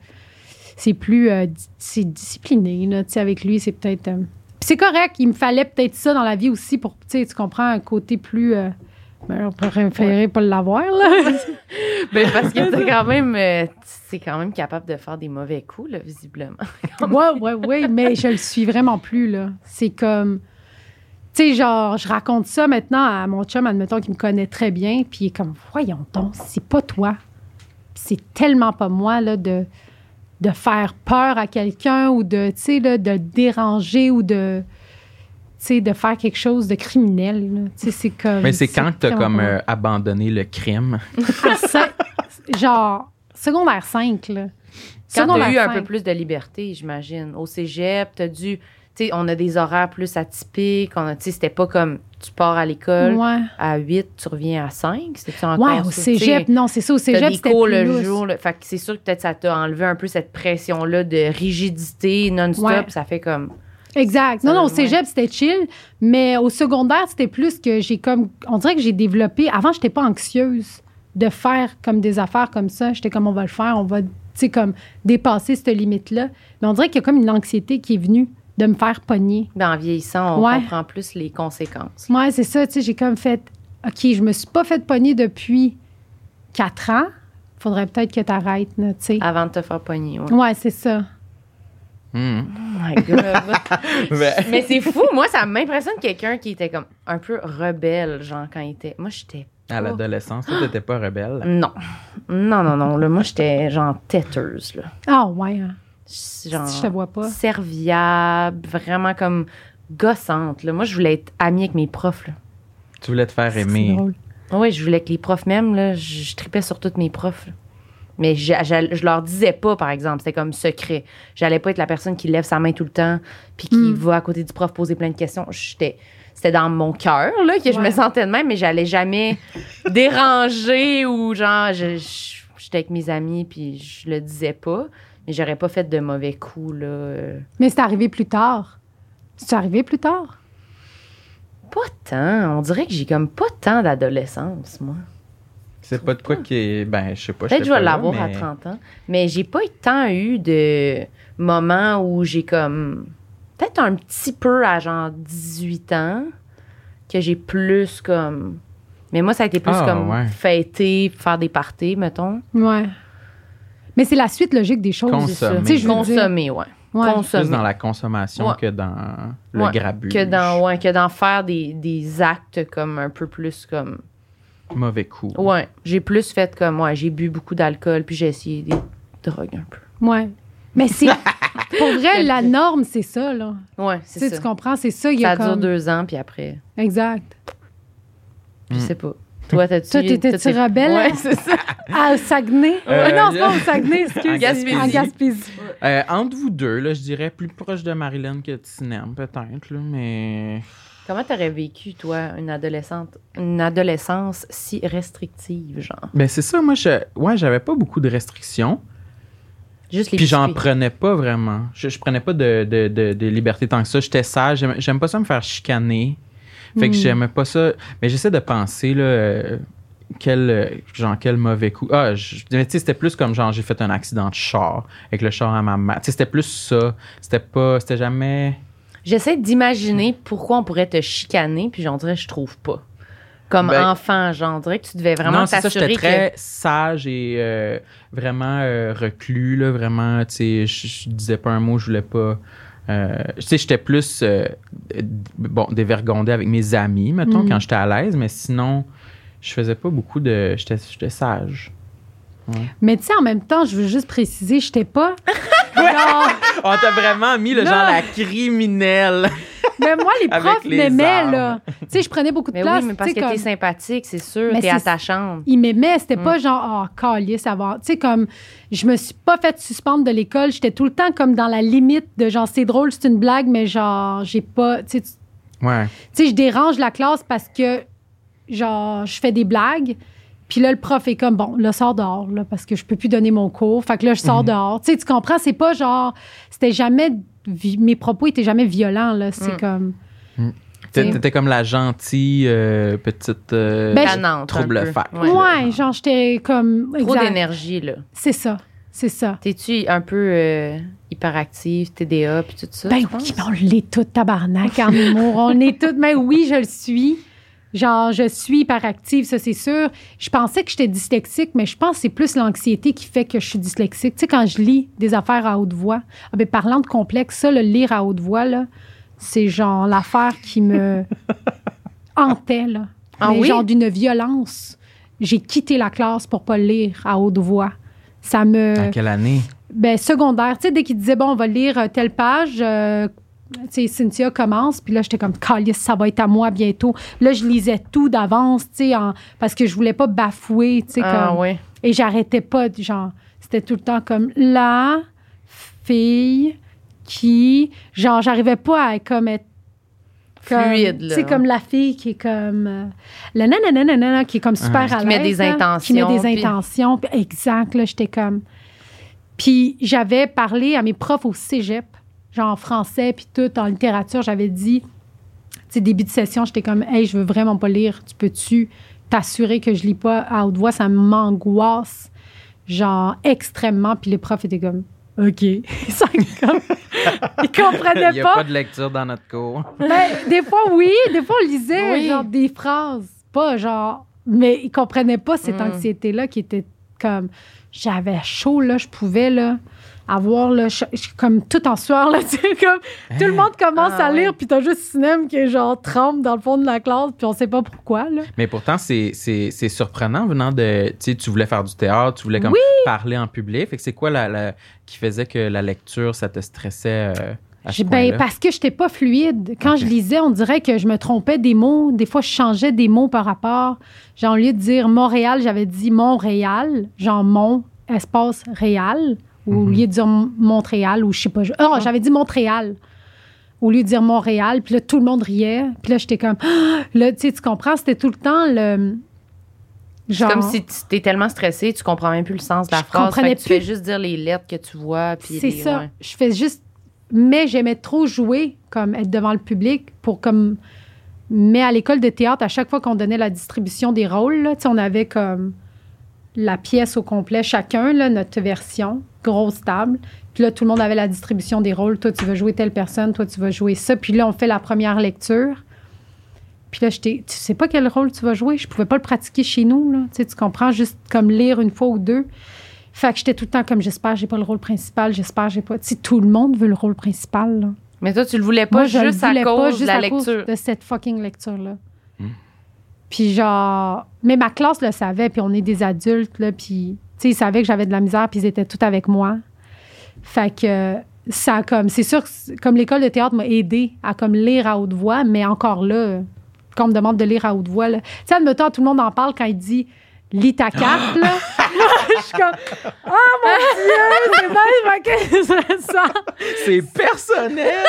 c'est plus. euh, c'est discipliné, là, tu sais. Avec lui, c'est peut-être. C'est correct, il me fallait peut-être ça dans la vie aussi pour, tu sais, tu comprends, un côté plus. euh, ben, on pourrait préférer pas l'avoir, là. Ben, parce que t'es quand même. euh, c'est quand même capable de faire des mauvais coups, là, visiblement. ouais, ouais, ouais, mais je le suis vraiment plus, là. C'est comme. Tu sais, genre, je raconte ça maintenant à mon chum, admettons, qui me connaît très bien, puis il est comme, voyons donc, c'est pas toi. C'est tellement pas moi, là, de, de faire peur à quelqu'un ou de, tu sais, là, de déranger ou de. Tu sais, de faire quelque chose de criminel. Tu c'est comme. Mais c'est quand t'as vraiment comme euh, abandonné le crime? À cin- genre, secondaire 5, là. Quand t'as eu un peu plus de liberté, j'imagine. Au cégep, t'as dû. Tu sais, on a des horaires plus atypiques. On a, tu sais, c'était pas comme tu pars à l'école Ouais. à 8, tu reviens à 5. C'était encore Ouais, au cégep, non, c'est ça, au cégep, c'était cours plus le lousse. jour. là. Fait que c'est sûr que peut-être ça t'a enlevé un peu cette pression-là de rigidité non-stop. Ouais. Ça fait comme. Exact. Non, non, au cégep, c'était chill, mais au secondaire, c'était plus que j'ai comme. On dirait que j'ai développé. Avant, j'étais pas anxieuse de faire comme des affaires comme ça. J'étais comme, on va le faire, on va, tu sais, comme dépasser cette limite-là. Mais on dirait qu'il y a comme une anxiété qui est venue de me faire pogner. Ben, en vieillissant, on Ouais. comprend plus les conséquences. Ouais, c'est ça, tu sais, j'ai comme fait. OK, je me suis pas fait pogner depuis quatre ans. Faudrait peut-être que tu arrêtes, tu sais. Avant de te faire pogner. Ouais. Ouais, c'est ça. Hmm. Oh my God. Ben, Mais c'est fou. Moi, ça m'impressionne quelqu'un qui était comme un peu rebelle, genre, quand il était. Moi, j'étais. à l'adolescence, toi, t'étais pas rebelle? Non. Non, non, non. Là, moi, j'étais genre têteuse, là. Ah, ouais. hein. Genre. Je te vois pas. Serviable, vraiment comme gossante. Là. Moi, je voulais être amie avec mes profs. Là. Tu voulais te faire C'est aimer. drôle. Oui, je voulais que les profs même, là, je, je tripais sur toutes mes profs. là. Mais je, je, je leur disais pas, par exemple. C'était comme secret. J'allais pas être la personne qui lève sa main tout le temps puis qui Mm. va à côté du prof poser plein de questions. J'étais, c'était dans mon cœur là, que je me sentais de même, mais j'allais jamais déranger ou genre, je- je- j'étais avec mes amis puis je le disais pas. Mais j'aurais pas fait de mauvais coups, là. euh. Mais c'est arrivé plus tard. C'est arrivé plus tard? Pas tant. On dirait que j'ai comme pas tant d'adolescence, moi. C'est pas de quoi qui est. Ben, je sais pas. Peut-être que je vais l'avoir à mais- 30 ans. Mais j'ai pas tant eu de moments où j'ai comme. Peut-être un petit peu à genre 18 ans que j'ai plus comme. Mais moi, ça a été plus Ah, comme ouais. fêter, faire des parties, mettons. Ouais. Mais c'est la suite logique des choses. Consommer. C'est ça. Tu sais, je Consommer, ouais. Ouais. Consommer. Plus dans la consommation Ouais. que dans le Ouais, grabuge. Que dans, ouais, que dans faire des, des actes comme un peu plus comme. Mauvais coup. Ouais. J'ai plus fait comme. Ouais, j'ai bu beaucoup d'alcool, puis j'ai essayé des drogues un peu. Ouais. Mais c'est. pour vrai, la norme, c'est ça, là. Ouais, Tu c'est ça. tu comprends? C'est ça, il y Ça a dure comme. deux ans, puis après. Exact. Je Mm. sais pas. Toi, t'as-tu. Toi, t'étais-tu rebelle? Ouais, c'est ça. À Saguenay? Euh, non, c'est pas au Saguenay, excuse. en Gaspésie. En Gaspésie. Euh, entre vous deux, là, je dirais plus proche de Marilyn que de Sinem, peut-être, là, mais. Comment t'aurais vécu, toi, une adolescente, une adolescence si restrictive, genre? Ben, c'est ça, moi, je, ouais, j'avais pas beaucoup de restrictions. Juste les Puis j'en prenais pas vraiment. Je, je prenais pas de, de, de, de liberté tant que ça. J'étais sage. J'aime, j'aime pas ça me faire chicaner. Fait que Hmm. j'aimais pas ça. Mais j'essaie de penser, là. euh, quel, euh, genre, quel mauvais coup. Ah, je- mais tu sais, c'était plus comme genre, j'ai fait un accident de char avec le char à ma mère. Tu sais, c'était plus ça. C'était pas, c'était jamais. J'essaie d'imaginer pourquoi on pourrait te chicaner, puis j'en dirais, je trouve pas. Comme Ben- enfant, j'en dirais que tu devais vraiment t'assurer j'étais que. très sage et euh, vraiment euh, reclus, là, vraiment, tu sais, je, je disais pas un mot, je voulais pas. Euh, tu sais, j'étais plus, euh, bon, dévergondé avec mes amis, mettons, Mhm. quand j'étais à l'aise, mais sinon, je faisais pas beaucoup de. J'étais sage. Mais tu sais, en même temps, je veux juste préciser, j'étais pas. genre, On t'a vraiment mis le Non. genre la criminelle. Mais moi, les profs m'aimaient, là. Tu sais, je prenais beaucoup de Mais place. oui, mais parce que sais, t'es comme- sympathique, c'est sûr, t'es attachante. Ils m'aimaient, c'était Mm. pas genre, oh, calice, avoir. Tu sais, comme, je me suis pas fait suspendre de l'école. J'étais tout le temps comme dans la limite de genre, c'est drôle, c'est une blague, mais genre, j'ai pas. Tu sais, tu- Ouais. tu sais, je dérange la classe parce que, genre, je fais des blagues. Puis là, le prof est comme, bon, là, sors dehors, là, parce que je peux plus donner mon cours. Fait que là, je sors Mhm. dehors. Tu sais, tu comprends? C'est pas genre, c'était jamais, mes propos étaient jamais violents, là. C'est Mm. comme, T'étais C'est- t'étais comme la gentille euh, petite euh, Ben, trouble fac. Ouais. ouais, genre, j'étais comme, Trop d'énergie, là. C'est ça, c'est ça. T'es-tu un peu euh, hyperactive, TDA, puis tout ça? Ben oui, on l'est toutes, tabarnak, en humour. On est toutes, mais oui, je le suis. Genre, je suis hyperactive, ça, c'est sûr. Je pensais que j'étais dyslexique, mais je pense que c'est plus l'anxiété qui fait que je suis dyslexique. Tu sais, quand je lis des affaires à haute voix, ah ben, parlant de complexe, ça, le lire à haute voix, là, c'est genre l'affaire qui me hantait, là. Ah mais oui? genre d'une violence. J'ai quitté la classe pour pas lire à haute voix. Ça me... À quelle année? Ben, secondaire, tu sais, dès qu'il disait, bon, on va lire euh, telle page, euh, sais, Cynthia commence, puis là, j'étais comme, calice, ça va être à moi bientôt. Là, je lisais tout d'avance, tu sais, en- parce que je voulais pas bafouer, tu sais, Ah, comme. ouais. Et j'arrêtais pas, genre, c'était tout le temps comme la fille qui, genre, j'arrivais pas à comme être comme- Fluide, là. C'est comme la fille qui est comme euh, la nanana qui est comme super Ah. à Qui met l'aise, des là, intentions, qui met des puis- intentions, exact là, j'étais comme puis j'avais parlé à mes profs au cégep, genre en français puis tout en littérature, j'avais dit tu sais début de session, j'étais comme hey, je veux vraiment pas lire, tu peux-tu t'assurer que je lis pas à haute voix, ça m'angoisse genre extrêmement puis les profs étaient comme OK. Ils sont comme- Ils Il comprenaient n'y a pas. pas de lecture dans notre cours. Ben, des fois, oui. Des fois, on lisait Oui. genre des phrases. Pas genre. Mais ils comprenaient pas cette Mm. anxiété-là qui était comme. J'avais chaud, là. Je pouvais, là, avoir, là, je- je- comme tout en sueur, là. Tu sais, comme. Tout le monde commence Ah, à lire, ouais. puis t'as juste Cinem qui est genre trempe dans le fond de la classe, puis on sait pas pourquoi, là. Mais pourtant, c'est c'est- c'est surprenant venant de. Tu sais, tu voulais faire du théâtre, tu voulais comme parler en public. Fait que c'est quoi la, la- qui faisait que la lecture, ça te stressait euh, à ce J'ai- Ben, parce que j'étais pas fluide. Quand je lisais, on dirait que je me trompais des mots. Des fois, je changeais des mots par rapport. Genre, au lieu de dire Montréal, j'avais dit Montréal, genre Mont, espace Réal. Ou au Mhm. lieu de dire Montréal, ou je sais pas. je- Oh, j'avais dit Montréal. Au lieu de dire Montréal. Puis là, tout le monde riait. Puis là, j'étais comme. Là, tu sais, tu comprends, c'était tout le temps le. C'est Genre. comme si tu t'es tellement stressé, tu comprends même plus le sens de la Je phrase. comprenais Fait que tu plus. fais juste dire les lettres que tu vois. puis C'est ça. ouais. Je fais juste. Mais j'aimais trop jouer, comme être devant le public pour comme. Mais à l'école de théâtre, à chaque fois qu'on donnait la distribution des rôles, là, tu sais, on avait comme la pièce au complet, chacun, là, notre version, grosse table. Puis là, tout le monde avait la distribution des rôles. Toi, tu vas jouer telle personne, toi, tu vas jouer ça. Puis là, on fait la première lecture. Puis là, j'étais, tu sais pas quel rôle tu vas jouer? Je pouvais pas le pratiquer chez nous, là. Tu sais, tu comprends, juste comme lire une fois ou deux. Fait que j'étais tout le temps comme, j'espère, j'ai pas le rôle principal, j'espère, j'ai pas. Tu sais, tout le monde veut le rôle principal, là. Mais toi, tu le voulais pas Moi, je le juste à voulais cause pas de juste la à cause lecture. de cette fucking lecture-là. Hmm. Puis genre... Mais ma classe le savait, puis on est des adultes, là, puis... Tu sais, ils savaient que j'avais de la misère, puis ils étaient tous avec moi. Fait que ça comme... C'est sûr comme l'école de théâtre m'a aidé à comme lire à haute voix, mais encore là, quand on me demande de lire à haute voix. Tu sais, admettons, tout le monde en parle quand il dit « lis ta carte », là. Je suis comme « Oh mon Dieu, c'est carte, ça! » C'est personnel!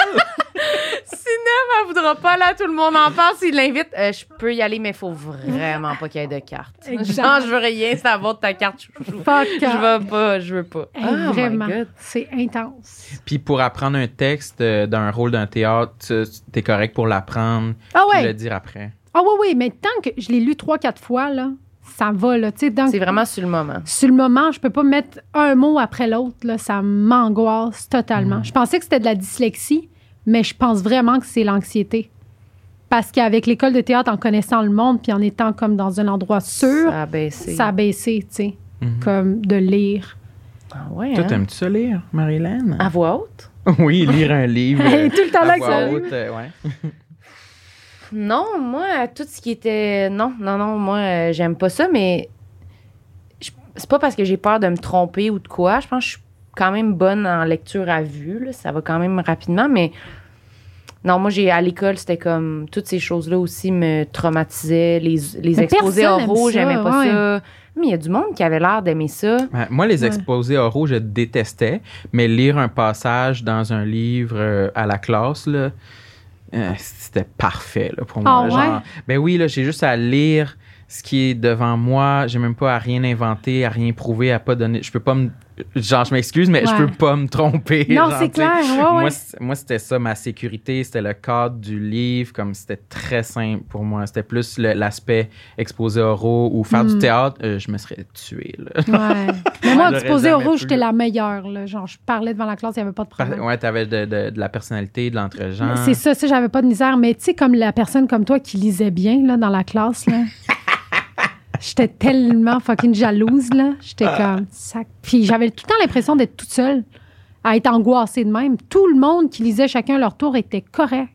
Cinéma, elle voudra pas là, tout le monde en parle. S'il l'invite, euh, je peux y aller, mais il faut vraiment pas qu'il y ait de carte. Genre, je veux rien savoir de ta carte. Je, je, Fuck. je veux pas, je veux pas. Hey, oh vraiment, c'est intense. Puis pour apprendre un texte euh, d'un rôle d'un théâtre, tu- t'es correct pour l'apprendre, Ah ouais. le dire après. Ah oui, oui, mais tant que je l'ai lu trois, quatre fois, là, ça va, là. C'est vraiment sur le moment. sur le moment, je peux pas mettre un mot après l'autre, là. Ça m'angoisse totalement. Mm. Je pensais que c'était de la dyslexie, mais je pense vraiment que c'est l'anxiété. Parce qu'avec l'école de théâtre, en connaissant le monde, puis en étant comme dans un endroit sûr, Ça a baissé. ça a baissé, tu sais, Mhm. comme de lire. Ah ouais, Toi, hein? t'aimes-tu ça lire, Marilyn? À voix haute? Oui, lire un livre. Elle est tout le temps là voix ça. haute, euh, ouais. Non, moi, tout ce qui était. Non, non, non, moi, euh, j'aime pas ça, mais je- c'est pas parce que j'ai peur de me tromper ou de quoi. Je pense que je suis quand même bonne en lecture à vue. là. Ça va quand même rapidement, mais. Non, moi, j'ai à l'école, c'était comme. Toutes ces choses-là aussi me traumatisaient. Les, les Mais exposés oraux, j'aimais pas ouais. ça. Mais il y a du monde qui avait l'air d'aimer ça. Ouais, Moi, les Ouais. exposés oraux, je détestais, mais lire un passage dans un livre euh, à la classe, là, euh, c'était parfait là, pour moi. Ah ouais? ben oui, là, j'ai juste à lire ce qui est devant moi. J'ai même pas à rien inventer, à rien prouver, à pas donner. Je peux pas me. Genre, je m'excuse, mais je peux pas me tromper. Non, c'est clair, ouais, ouais. Moi, c'était ça, ma sécurité, c'était le cadre du livre, comme c'était très simple pour moi. C'était plus l'aspect exposé oraux ou faire du Hmm. théâtre, euh, je me serais tué. Mais moi, exposé pu. j'étais la meilleure. Là. Genre, je parlais devant la classe, il n'y avait pas de problème. Ouais, t'avais de, de, de la personnalité, de l'entre-gens. C'est ça, ça, j'avais pas de misère. Mais tu sais, comme la personne comme toi qui lisait bien là, dans la classe, là. J'étais tellement fucking jalouse, là. J'étais comme sac. Puis j'avais tout le temps l'impression d'être toute seule, à être angoissée de même. Tout le monde qui lisait chacun leur tour était correct.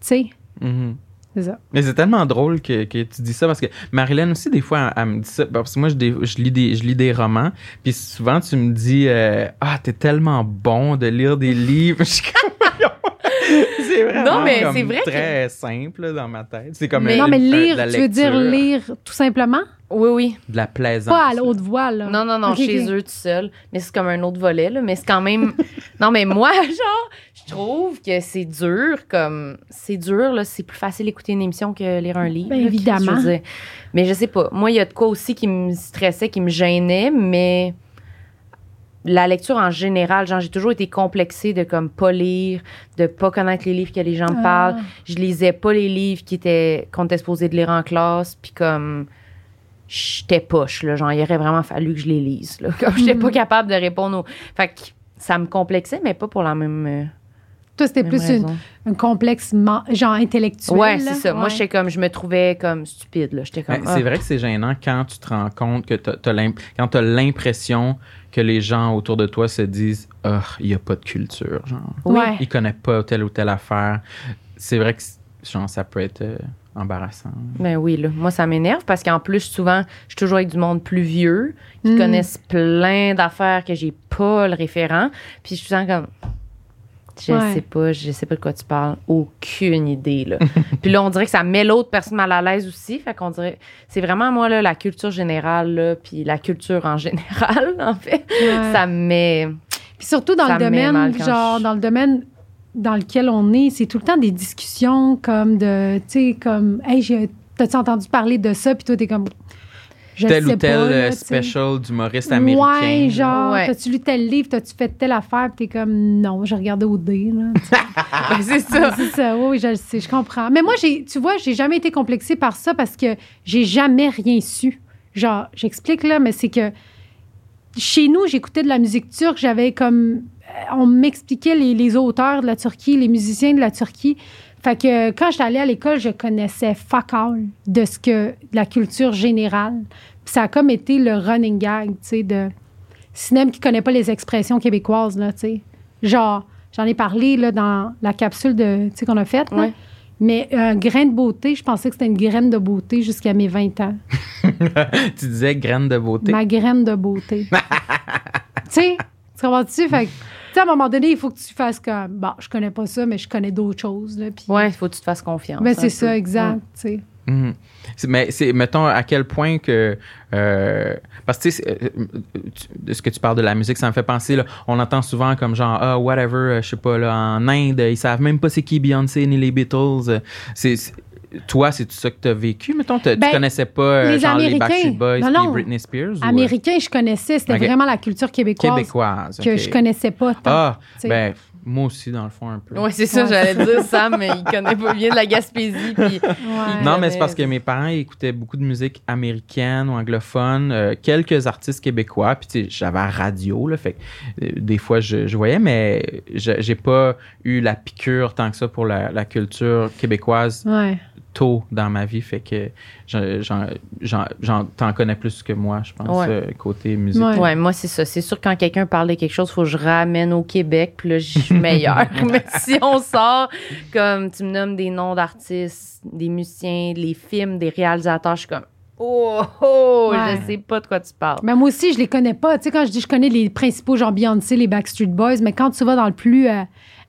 Tu sais, Mhm. c'est ça. Mais c'est tellement drôle que, que tu dis ça parce que Marilyn aussi, des fois, elle, elle me dit ça. Parce que moi, je, je lis, des, je lis des romans. Puis souvent, tu me dis euh, Ah, t'es tellement bon de lire des livres. Je suis comme, c'est vraiment Non, mais comme c'est vrai que- très simple dans ma tête. C'est comme Mais- une- non, mais lire, tu veux dire lire tout simplement? Oui, oui. De la plaisance. Pas à l'autre voix, là. Non, non, non, chez eux tout seul. Mais c'est comme un autre volet, là. Mais c'est quand même. non, mais moi, genre, je trouve que c'est dur, comme. C'est dur, là. C'est plus facile d'écouter une émission que lire un livre. Ben, là, évidemment. je. Mais je sais pas. Moi, il y a de quoi aussi qui me stressait, qui me gênait, mais. La lecture en général, genre, j'ai toujours été complexée de comme pas lire, de pas connaître les livres que les gens me Ah. parlent. Je lisais pas les livres qui étaient qu'on était supposé de lire en classe, puis comme j'étais poche là, genre il aurait vraiment fallu que je les lise là, comme j'étais pas Mhm. capable de répondre aux fait que ça me complexait mais pas pour la même, euh, Toi, c'était plus une- un complexe genre intellectuel. Ouais, c'est ça. Moi j'étais comme je me trouvais comme stupide là, j'étais comme Ben, ah. c'est vrai que c'est gênant quand tu te rends compte que tu as l'impression que les gens autour de toi se disent Ah, il n'y a pas de culture. Genre. Oui. Ouais. il connaît pas telle ou telle affaire. C'est vrai que genre, ça peut être euh, embarrassant. Ben oui, là. Moi, ça m'énerve parce qu'en plus, souvent, je suis toujours avec du monde plus vieux qui Mm. connaissent plein d'affaires que j'ai pas le référent. Puis je suis souvent comme. Je Ouais. sais pas, je sais pas de quoi tu parles. Aucune idée, là. Puis là, on dirait que ça met l'autre personne mal à l'aise aussi. Fait qu'on dirait. C'est vraiment, moi, là, la culture générale, là, puis la culture en général, en fait. Ouais. Ça me met. Puis surtout dans le domaine, genre, je- dans le domaine dans lequel on est, c'est tout le temps des discussions comme de, tu sais, comme, hey, t'as-tu entendu parler de ça? Puis toi, t'es comme, je tel sais ou tel pas, euh, là, special d'humoriste américain. Ouais, genre, Ouais. t'as-tu lu tel livre, t'as-tu fait telle affaire? Puis t'es comme, non, j'ai regardé au dé, là. c'est ça. c'est ça, oui, je le sais, je comprends. Mais moi, j'ai, tu vois, j'ai jamais été complexée par ça parce que j'ai jamais rien su. Genre, j'explique là, mais c'est que chez nous, j'écoutais de la musique turque, j'avais comme. euh, On m'expliquait les, les auteurs de la Turquie, les musiciens de la Turquie. Fait que quand j'étais allée à l'école, je connaissais fuck all de ce que. de la culture générale. Puis ça a comme été le running gag, tu sais, de. Cinéma qui connaît pas les expressions québécoises, là, tu sais. Genre, j'en ai parlé, là, dans la capsule de, tu sais, qu'on a faite. Ouais. Mais un grain de beauté, je pensais que c'était une graine de beauté jusqu'à mes 20 ans. tu disais graine de beauté. Ma graine de beauté. tu sais, tu comprends-tu? Fait que, à un moment donné, il faut que tu fasses comme, bon, je connais pas ça, mais je connais d'autres choses, là. Puis, Ouais, il faut que tu te fasses confiance. ben, un c'est peu. ça, exact, tu sais. Mhm. C'est- Mais c'est, mettons, à quel point que. euh, parce que, tu sais, euh, de ce que tu parles de la musique, ça me fait penser, là, on entend souvent comme genre, ah, whatever, euh, je sais pas, là, en Inde, ils savent même pas c'est qui Beyoncé ni les Beatles. euh, C'est, c'est- toi, c'est tout ça que tu as vécu, mettons? Ben, tu connaissais pas euh, les genre les Américains. Backstreet Boys Non. Britney Spears? ou, euh, Américain, je connaissais, c'était vraiment la culture québécoise, québécoise. que je connaissais pas tant. Ah, ben, Moi aussi, dans le fond, un peu. Ouais, c'est ça, Ouais. j'allais dire, Sam, mais il connaît pas bien de la Gaspésie. Puis Ouais. Non, mais c'est parce que mes parents écoutaient beaucoup de musique américaine ou anglophone, euh, quelques artistes québécois, puis tu sais, j'avais la radio, là, fait que euh, des fois je, je voyais, mais je- j'ai pas eu la piqûre tant que ça pour la, la culture québécoise Ouais. Tôt dans ma vie, fait que t'en connais plus que moi, je pense, Ouais. euh, côté musique. Ouais. Ouais, moi, c'est ça. C'est sûr, quand quelqu'un parle de quelque chose, il faut que je ramène au Québec, puis là, je suis meilleure. Mais si on sort, comme tu me nommes des noms d'artistes, des musiciens, les films, des réalisateurs, je suis comme, oh, oh, Ouais. je sais pas de quoi tu parles. Mais moi aussi, je les connais pas. Tu sais, quand je dis je connais les principaux, genre Beyoncé, les Backstreet Boys, mais quand tu vas dans le plus euh,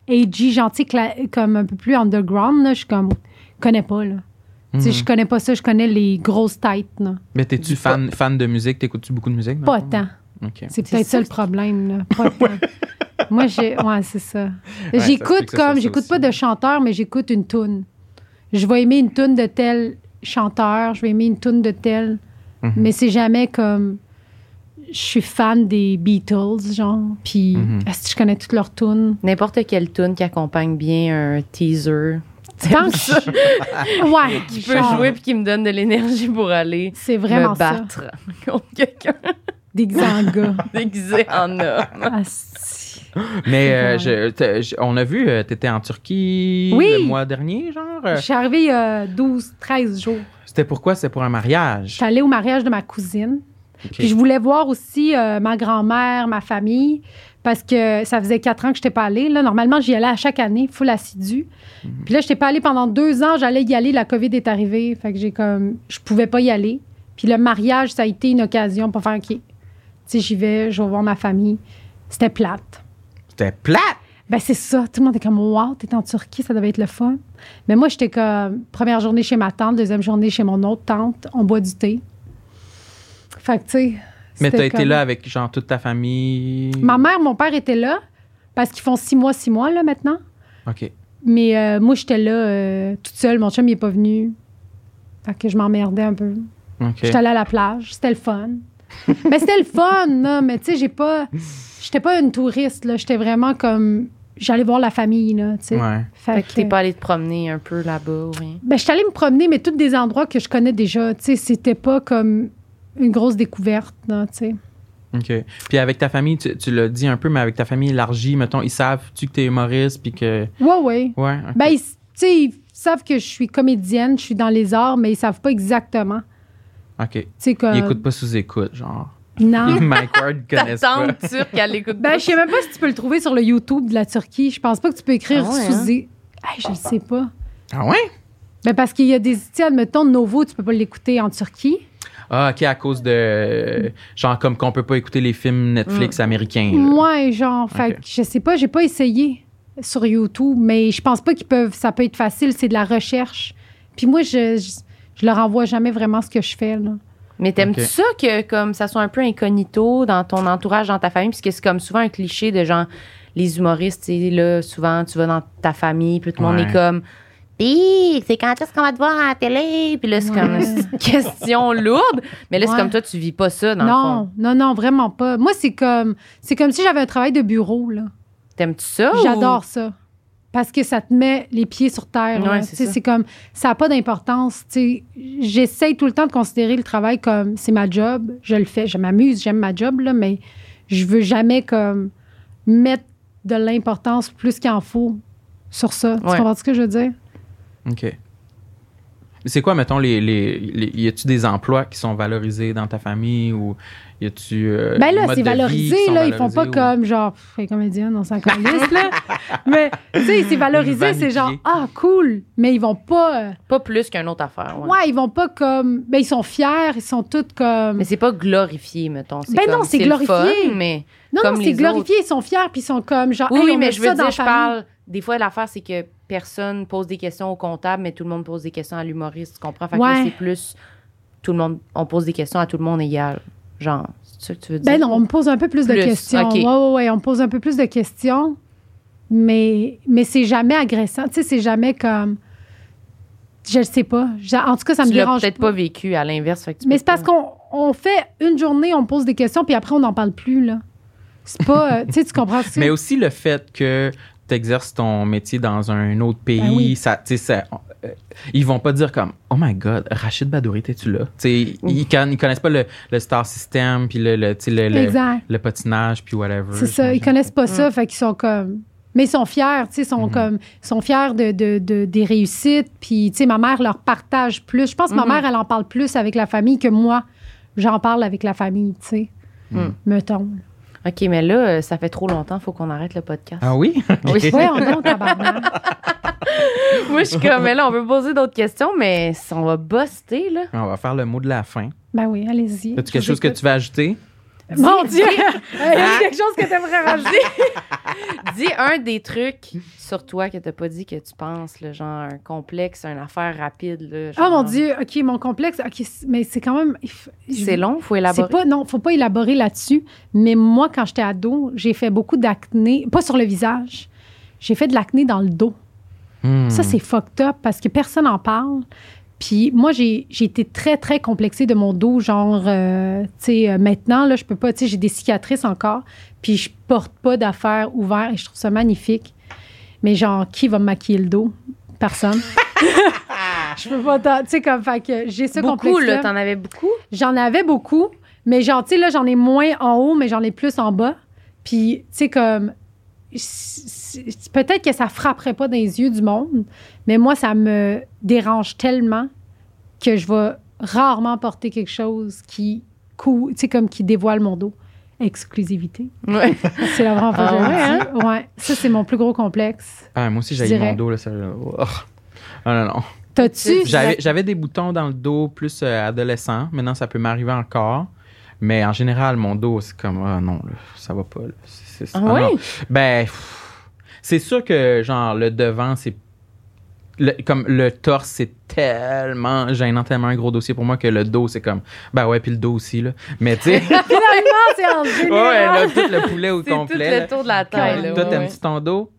AG, gentil, comme un peu plus underground, là, je suis comme, connais pas, là. Sais, Mhm. je connais pas ça, je connais les grosses têtes, là. Mais t'es-tu fan, fan de musique? T'écoutes-tu beaucoup de musique? Pas tant. C'est peut-être ça, le problème, là. Pas tant. Moi, j'ai. Ouais, c'est ça. Ouais, j'écoute comme. J'écoute pas de chanteur, mais j'écoute une toune. Je vais aimer une toune de tel chanteur, je vais aimer une toune de tel. Mhm. Mais c'est jamais comme. Je suis fan des Beatles, genre. Puis, est-ce que je connais toutes leurs tunes? N'importe quelle tune qui accompagne bien un teaser. Tant que ça. ouais. Qui peut genre, jouer puis qui me donne de l'énergie pour aller C'est vraiment me ça. battre contre quelqu'un Des gars. déguisé en homme. Asti. Mais euh, je- je- on a vu, euh, t'étais en Turquie Oui. le mois dernier, genre? Je suis arrivée il y a 12, 13 jours. C'était pourquoi? C'était pour un Je mariage. suis allée au mariage de ma cousine. Puis je voulais voir aussi euh, ma grand-mère, ma famille, parce que ça faisait quatre ans que je n'étais pas allée. Là, normalement, j'y allais à chaque année, full assidue. Puis là, je n'étais pas allée pendant deux ans. J'allais y aller, la COVID est arrivée. Fait que j'ai comme... Je pouvais pas y aller. Puis le mariage, ça a été une occasion pour faire OK. Tu sais, j'y vais, je vais voir ma famille. C'était plate. C'était plate! Ben, c'est ça. Tout le monde est comme, wow, t'es en Turquie, ça devait être le fun. Mais moi, j'étais comme, première journée chez ma tante, deuxième journée chez mon autre tante, on boit du thé. Fait que, tu sais. Mais c'était t'as été comme- là avec, genre, toute ta famille? Ma mère, mon père étaient là, parce qu'ils font six mois, six mois, là, maintenant. OK. Mais euh, moi, j'étais là euh, toute seule. Mon chum, il est pas venu. Fait que je m'emmerdais un peu. OK. J'étais allée à la plage. C'était le fun. mais c'était le fun, là. Mais tu sais, j'ai pas. J'étais pas une touriste, là. J'étais vraiment comme. J'allais voir la famille, là, tu sais. Ouais. Fait Fait que t'es pas allé te promener un peu là-bas ou rien? Ben, je suis allée me promener, mais tous des endroits que je connais déjà. Tu sais, c'était pas comme une grosse découverte, tu sais. OK. Puis avec ta famille, tu, tu l'as dit un peu, mais avec ta famille élargie, mettons, ils savent-tu que t'es humoriste, puis que. Ouais, ouais. Ouais. ok. Ben, ils- tu sais, ils savent que je suis comédienne, je suis dans les arts, mais ils savent pas exactement. OK. Tu sais, comme. Ils écoutent pas sous écoute, genre. Non. Mike Ward connaissent pas. turque, elle écoute Ben, je sais même pas si tu peux le trouver sur le YouTube de la Turquie. Je pense pas que tu peux écrire Ah ouais, sous. hein? Hey, je le sais pas. Ah ouais? Ben, parce qu'il y a des. Tu sais, admettons, Novo, tu peux pas l'écouter en Turquie. Ah, OK, à cause de. Genre, comme qu'on peut pas écouter les films Netflix américains. là. Moi, genre, fait je sais pas, j'ai pas essayé sur YouTube, mais je pense pas qu'ils peuvent. Ça peut être facile, c'est de la recherche. Puis moi, je, je, je leur envoie jamais vraiment ce que je fais, là. Mais t'aimes-tu ça que comme ça soit un peu incognito dans ton entourage, dans ta famille, puisque c'est comme souvent un cliché de genre les humoristes, là, souvent tu vas dans ta famille, puis tout le monde Ouais. est comme Pis, c'est quand est-ce qu'on va te voir à la télé? Puis là, c'est comme une question lourde. Mais là, c'est comme toi, tu vis pas ça, dans le fond. Non, non, non, vraiment pas. Moi, c'est comme, c'est comme si j'avais un travail de bureau, là. T'aimes-tu ça? ou- J'adore ça. Parce que ça te met les pieds sur terre. Ouais, c'est comme, ça n'a pas d'importance. J'essaye tout le temps de considérer le travail comme c'est ma job. Je le fais. Je m'amuse, j'aime ma job, là, mais je veux jamais comme mettre de l'importance plus qu'il en faut sur ça. Tu comprends ce que je veux dire? OK. C'est quoi, mettons, les, les, les- y a-tu des emplois qui sont valorisés dans ta famille ou y a-tu. euh, Ben là, c'est valorisé, là. Ils font pas ou- comme genre, pff, les comédiennes, on s'en calisse, là. Mais, tu sais, c'est valorisé, c'est genre, ah, cool. Mais ils vont pas. euh, Pas plus qu'une autre affaire. Ouais. Ouais, ils vont pas comme. Ben, ils sont fiers, ils sont tous comme. Mais c'est pas glorifié, mettons. Ben comme- non, c'est le glorifié. fun, mais non, comme non, c'est glorifié, ils sont fiers, puis ils sont comme genre. Oui, hey, on mais met je veux ça dans dire, je famille. parle. Des fois, l'affaire, c'est que personne pose des questions au comptable, mais tout le monde pose des questions à l'humoriste. Tu comprends? Fait que c'est plus. Tout le monde. On pose des questions à tout le monde égal. Genre, c'est ça que tu veux dire? Ben non, on me pose un peu plus, de Plus, questions. ok. Ouais, ouais, ouais, on me pose un peu plus de questions, mais, mais c'est jamais agressant. Tu sais, c'est jamais comme. Je le sais pas. En tout cas, ça me tu dérange peut-être pas vécu à l'inverse. que Mais c'est parce qu'on on fait une journée, on me pose des questions, puis après, on n'en parle plus, là. C'est pas. euh, tu sais, tu comprends ça? Mais aussi le fait que t'exerces ton métier dans un autre pays, Ben oui. ça, ça- euh, ils vont pas dire comme Oh my God, Rachid Badouri, t'es-tu là? Ils, con- ils connaissent pas le, le star system, puis le, le, tu sais, le, le, Exact. le patinage, puis whatever. C'est ça, ils connaissent pas ça, fait qu'ils sont comme. Mais ils sont fiers, tu sais, ils sont comme, ils sont fiers de, de- de- des réussites. Puis, tu sais, ma mère leur partage plus. Je pense que ma Mhm. mère, elle en parle plus avec la famille que moi, j'en parle avec la famille, tu sais. Mhm. Mettons. OK, mais là, euh, ça fait trop longtemps, faut qu'on arrête le podcast. Ah oui? Oui. Ouais, on tabarnak. Moi, je suis comme, mais là, on peut poser d'autres questions, mais on va buster, là. On va faire le mot de la fin. Ben oui, allez-y. As-tu quelque chose que tu veux ajouter? Mon Dieu! Il y Ah. a quelque chose que tu aimerais rajouter? Dis un des trucs sur toi que t'as pas dit que tu penses, là, genre un complexe, une affaire rapide. Là, Oh mon Dieu, OK, mon complexe, OK, mais c'est quand même. C'est long, faut C'est élaborer. pas, non, faut pas élaborer là-dessus. Mais moi, quand j'étais ado, j'ai fait beaucoup d'acné, pas sur le visage. J'ai fait de l'acné dans le dos. Hmm. Ça, c'est fucked up parce que personne n'en parle. Puis moi, j'ai j'ai été très, très complexée de mon dos. Genre, euh, tu sais, euh, maintenant, là, je peux pas, tu sais, j'ai des cicatrices encore. Puis je porte pas d'affaires ouvertes et je trouve ça magnifique. Mais genre, qui va me maquiller le dos? Personne. je peux pas, tu sais, comme, fait que j'ai ce beaucoup, complexe là, t'en avais beaucoup? J'en avais beaucoup, mais genre, tu sais, là, j'en ai moins en haut, mais j'en ai plus en bas. Puis, tu sais, comme. Peut-être que ça frapperait pas dans les yeux du monde, mais moi, ça me dérange tellement que je vais rarement porter quelque chose qui, cou- tu sais, comme qui dévoile mon dos. Exclusivité. Ouais. C'est la vraie Ah ouais. Ouais. Ça, c'est mon plus gros complexe. Ah, moi aussi, j'ai mon dos. Là, ça, oh. Ah, non, non. T'as-tu? J'avais, j'avais des boutons dans le dos plus euh, adolescent. Maintenant, ça peut m'arriver encore. Mais en général, mon dos, c'est comme, ah non, là, ça va pas. là. Ah ah non. Ben, c'est sûr que, genre, le devant, c'est. le- comme le torse, c'est tellement gênant, tellement un gros dossier pour moi que le dos, c'est comme. Ben ouais, puis le dos aussi, là. Mais tu sais. Finalement, c'est en ouais, là, tout le poulet au tout complet. le tour de la taille. là, Toi, ouais, t'aimes-tu ton dos?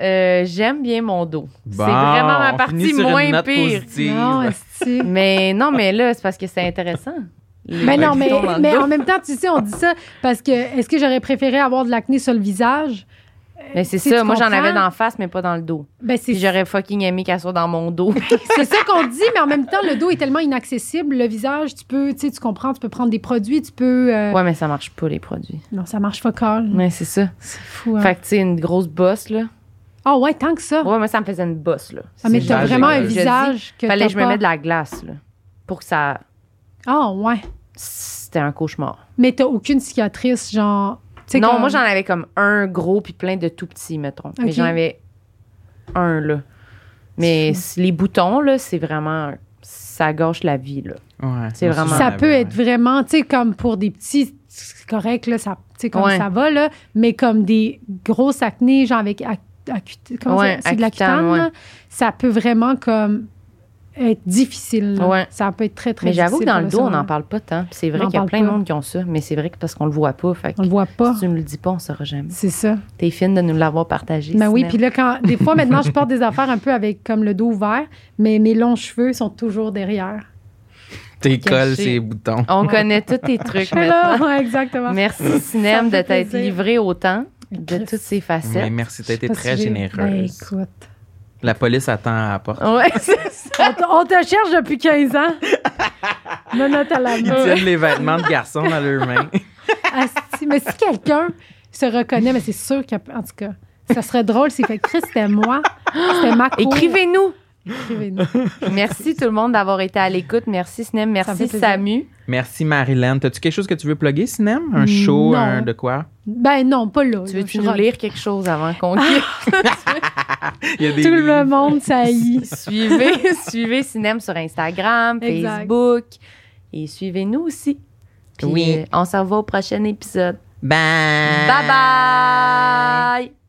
Euh, J'aime bien mon dos. c'est vraiment ma partie moins pire. Non. Mais non, mais là, c'est parce que c'est intéressant. Mais non, mais, mais en même temps, tu sais, on dit ça parce que est-ce que j'aurais préféré avoir de l'acné sur le visage? Mais c'est ça, moi j'en avais dans la face, mais pas dans le dos. Ben, c'est j'aurais fucking aimé qu'elle soit dans mon dos. c'est ça qu'on dit, mais en même temps, le dos est tellement inaccessible. Le visage, tu peux, tu sais, tu comprends, tu peux prendre des produits, tu peux. euh, ouais, mais ça marche pas, les produits. Non, ça marche focal. Ouais, c'est ça. C'est fou. Hein? Fait que, tu sais, une grosse bosse, là. Ah ouais, tant que ça. Ouais, moi, ça me faisait une bosse, là. Ah, mais t'as vraiment un je dis, visage que Fallait que je me mette de la glace, là. Pour que ça. Ah ouais. C'était un cauchemar. Mais t'as aucune cicatrice, genre. Non, comme- moi, j'en avais comme un gros puis plein de tout petits, mettons. Mais j'en avais un, là. Mais les boutons, là, c'est vraiment. Ça gâche la vie, là. Ouais, C'est vraiment- Ça peut ouais. être vraiment, tu sais, comme pour des petits, c'est correct, là, ça, tu sais, comme Ouais. ça va, là, mais comme des grosses acné, genre avec ac- acute- comment Ouais, ça- c'est de accutane, l'acutane, ouais. là, ça peut vraiment comme être difficile. Ouais. Ça peut être très, très Mais difficile. j'avoue que dans le dos, on n'en parle pas tant. C'est vrai qu'il y a plein de monde qui ont ça. Mais c'est vrai que parce qu'on le voit pas. Fait que On le voit pas. si tu ne le dis pas, on ne saura jamais. C'est ça. T'es fine de nous l'avoir partagé. Ben oui, puis là, quand, des fois, maintenant, je porte des affaires un peu avec comme le dos ouvert, mais mes longs cheveux sont toujours derrière. T'es colles Caché. ces boutons. On connaît tous tes trucs Mais là, maintenant. ouais, exactement. Merci, Sinem, me de t'être livré autant de toutes ces Mais facettes. merci, t'as été très Ben, généreuse. écoute. La police attend à la porte. Ouais, c'est ça. On te, on te cherche depuis 15 ans. Menotte à la Ils main. tiennent les vêtements de garçon dans leurs mains. Asti, mais si quelqu'un se reconnaît, mais c'est sûr qu'en tout cas, ça serait drôle s'il fait Chris, c'était moi. C'était ma cour. Écrivez-nous. Écrivez-nous. Merci tout le monde d'avoir été à l'écoute. Merci, Sinem. Merci. Samu. Merci Marilyn. T'as-tu quelque chose que tu veux plugger, Sinem? Un show, Non. un de quoi? Ben non, pas là. Tu veux-tu je nous rock. lire quelque chose avant qu'on quitte? Il y a des Tout le monde, ça y suivez, suivez Sinem sur Instagram, Exact. Facebook. Et suivez-nous aussi. Puis, Oui. euh, on se revoit au prochain épisode. Bye! Bye bye!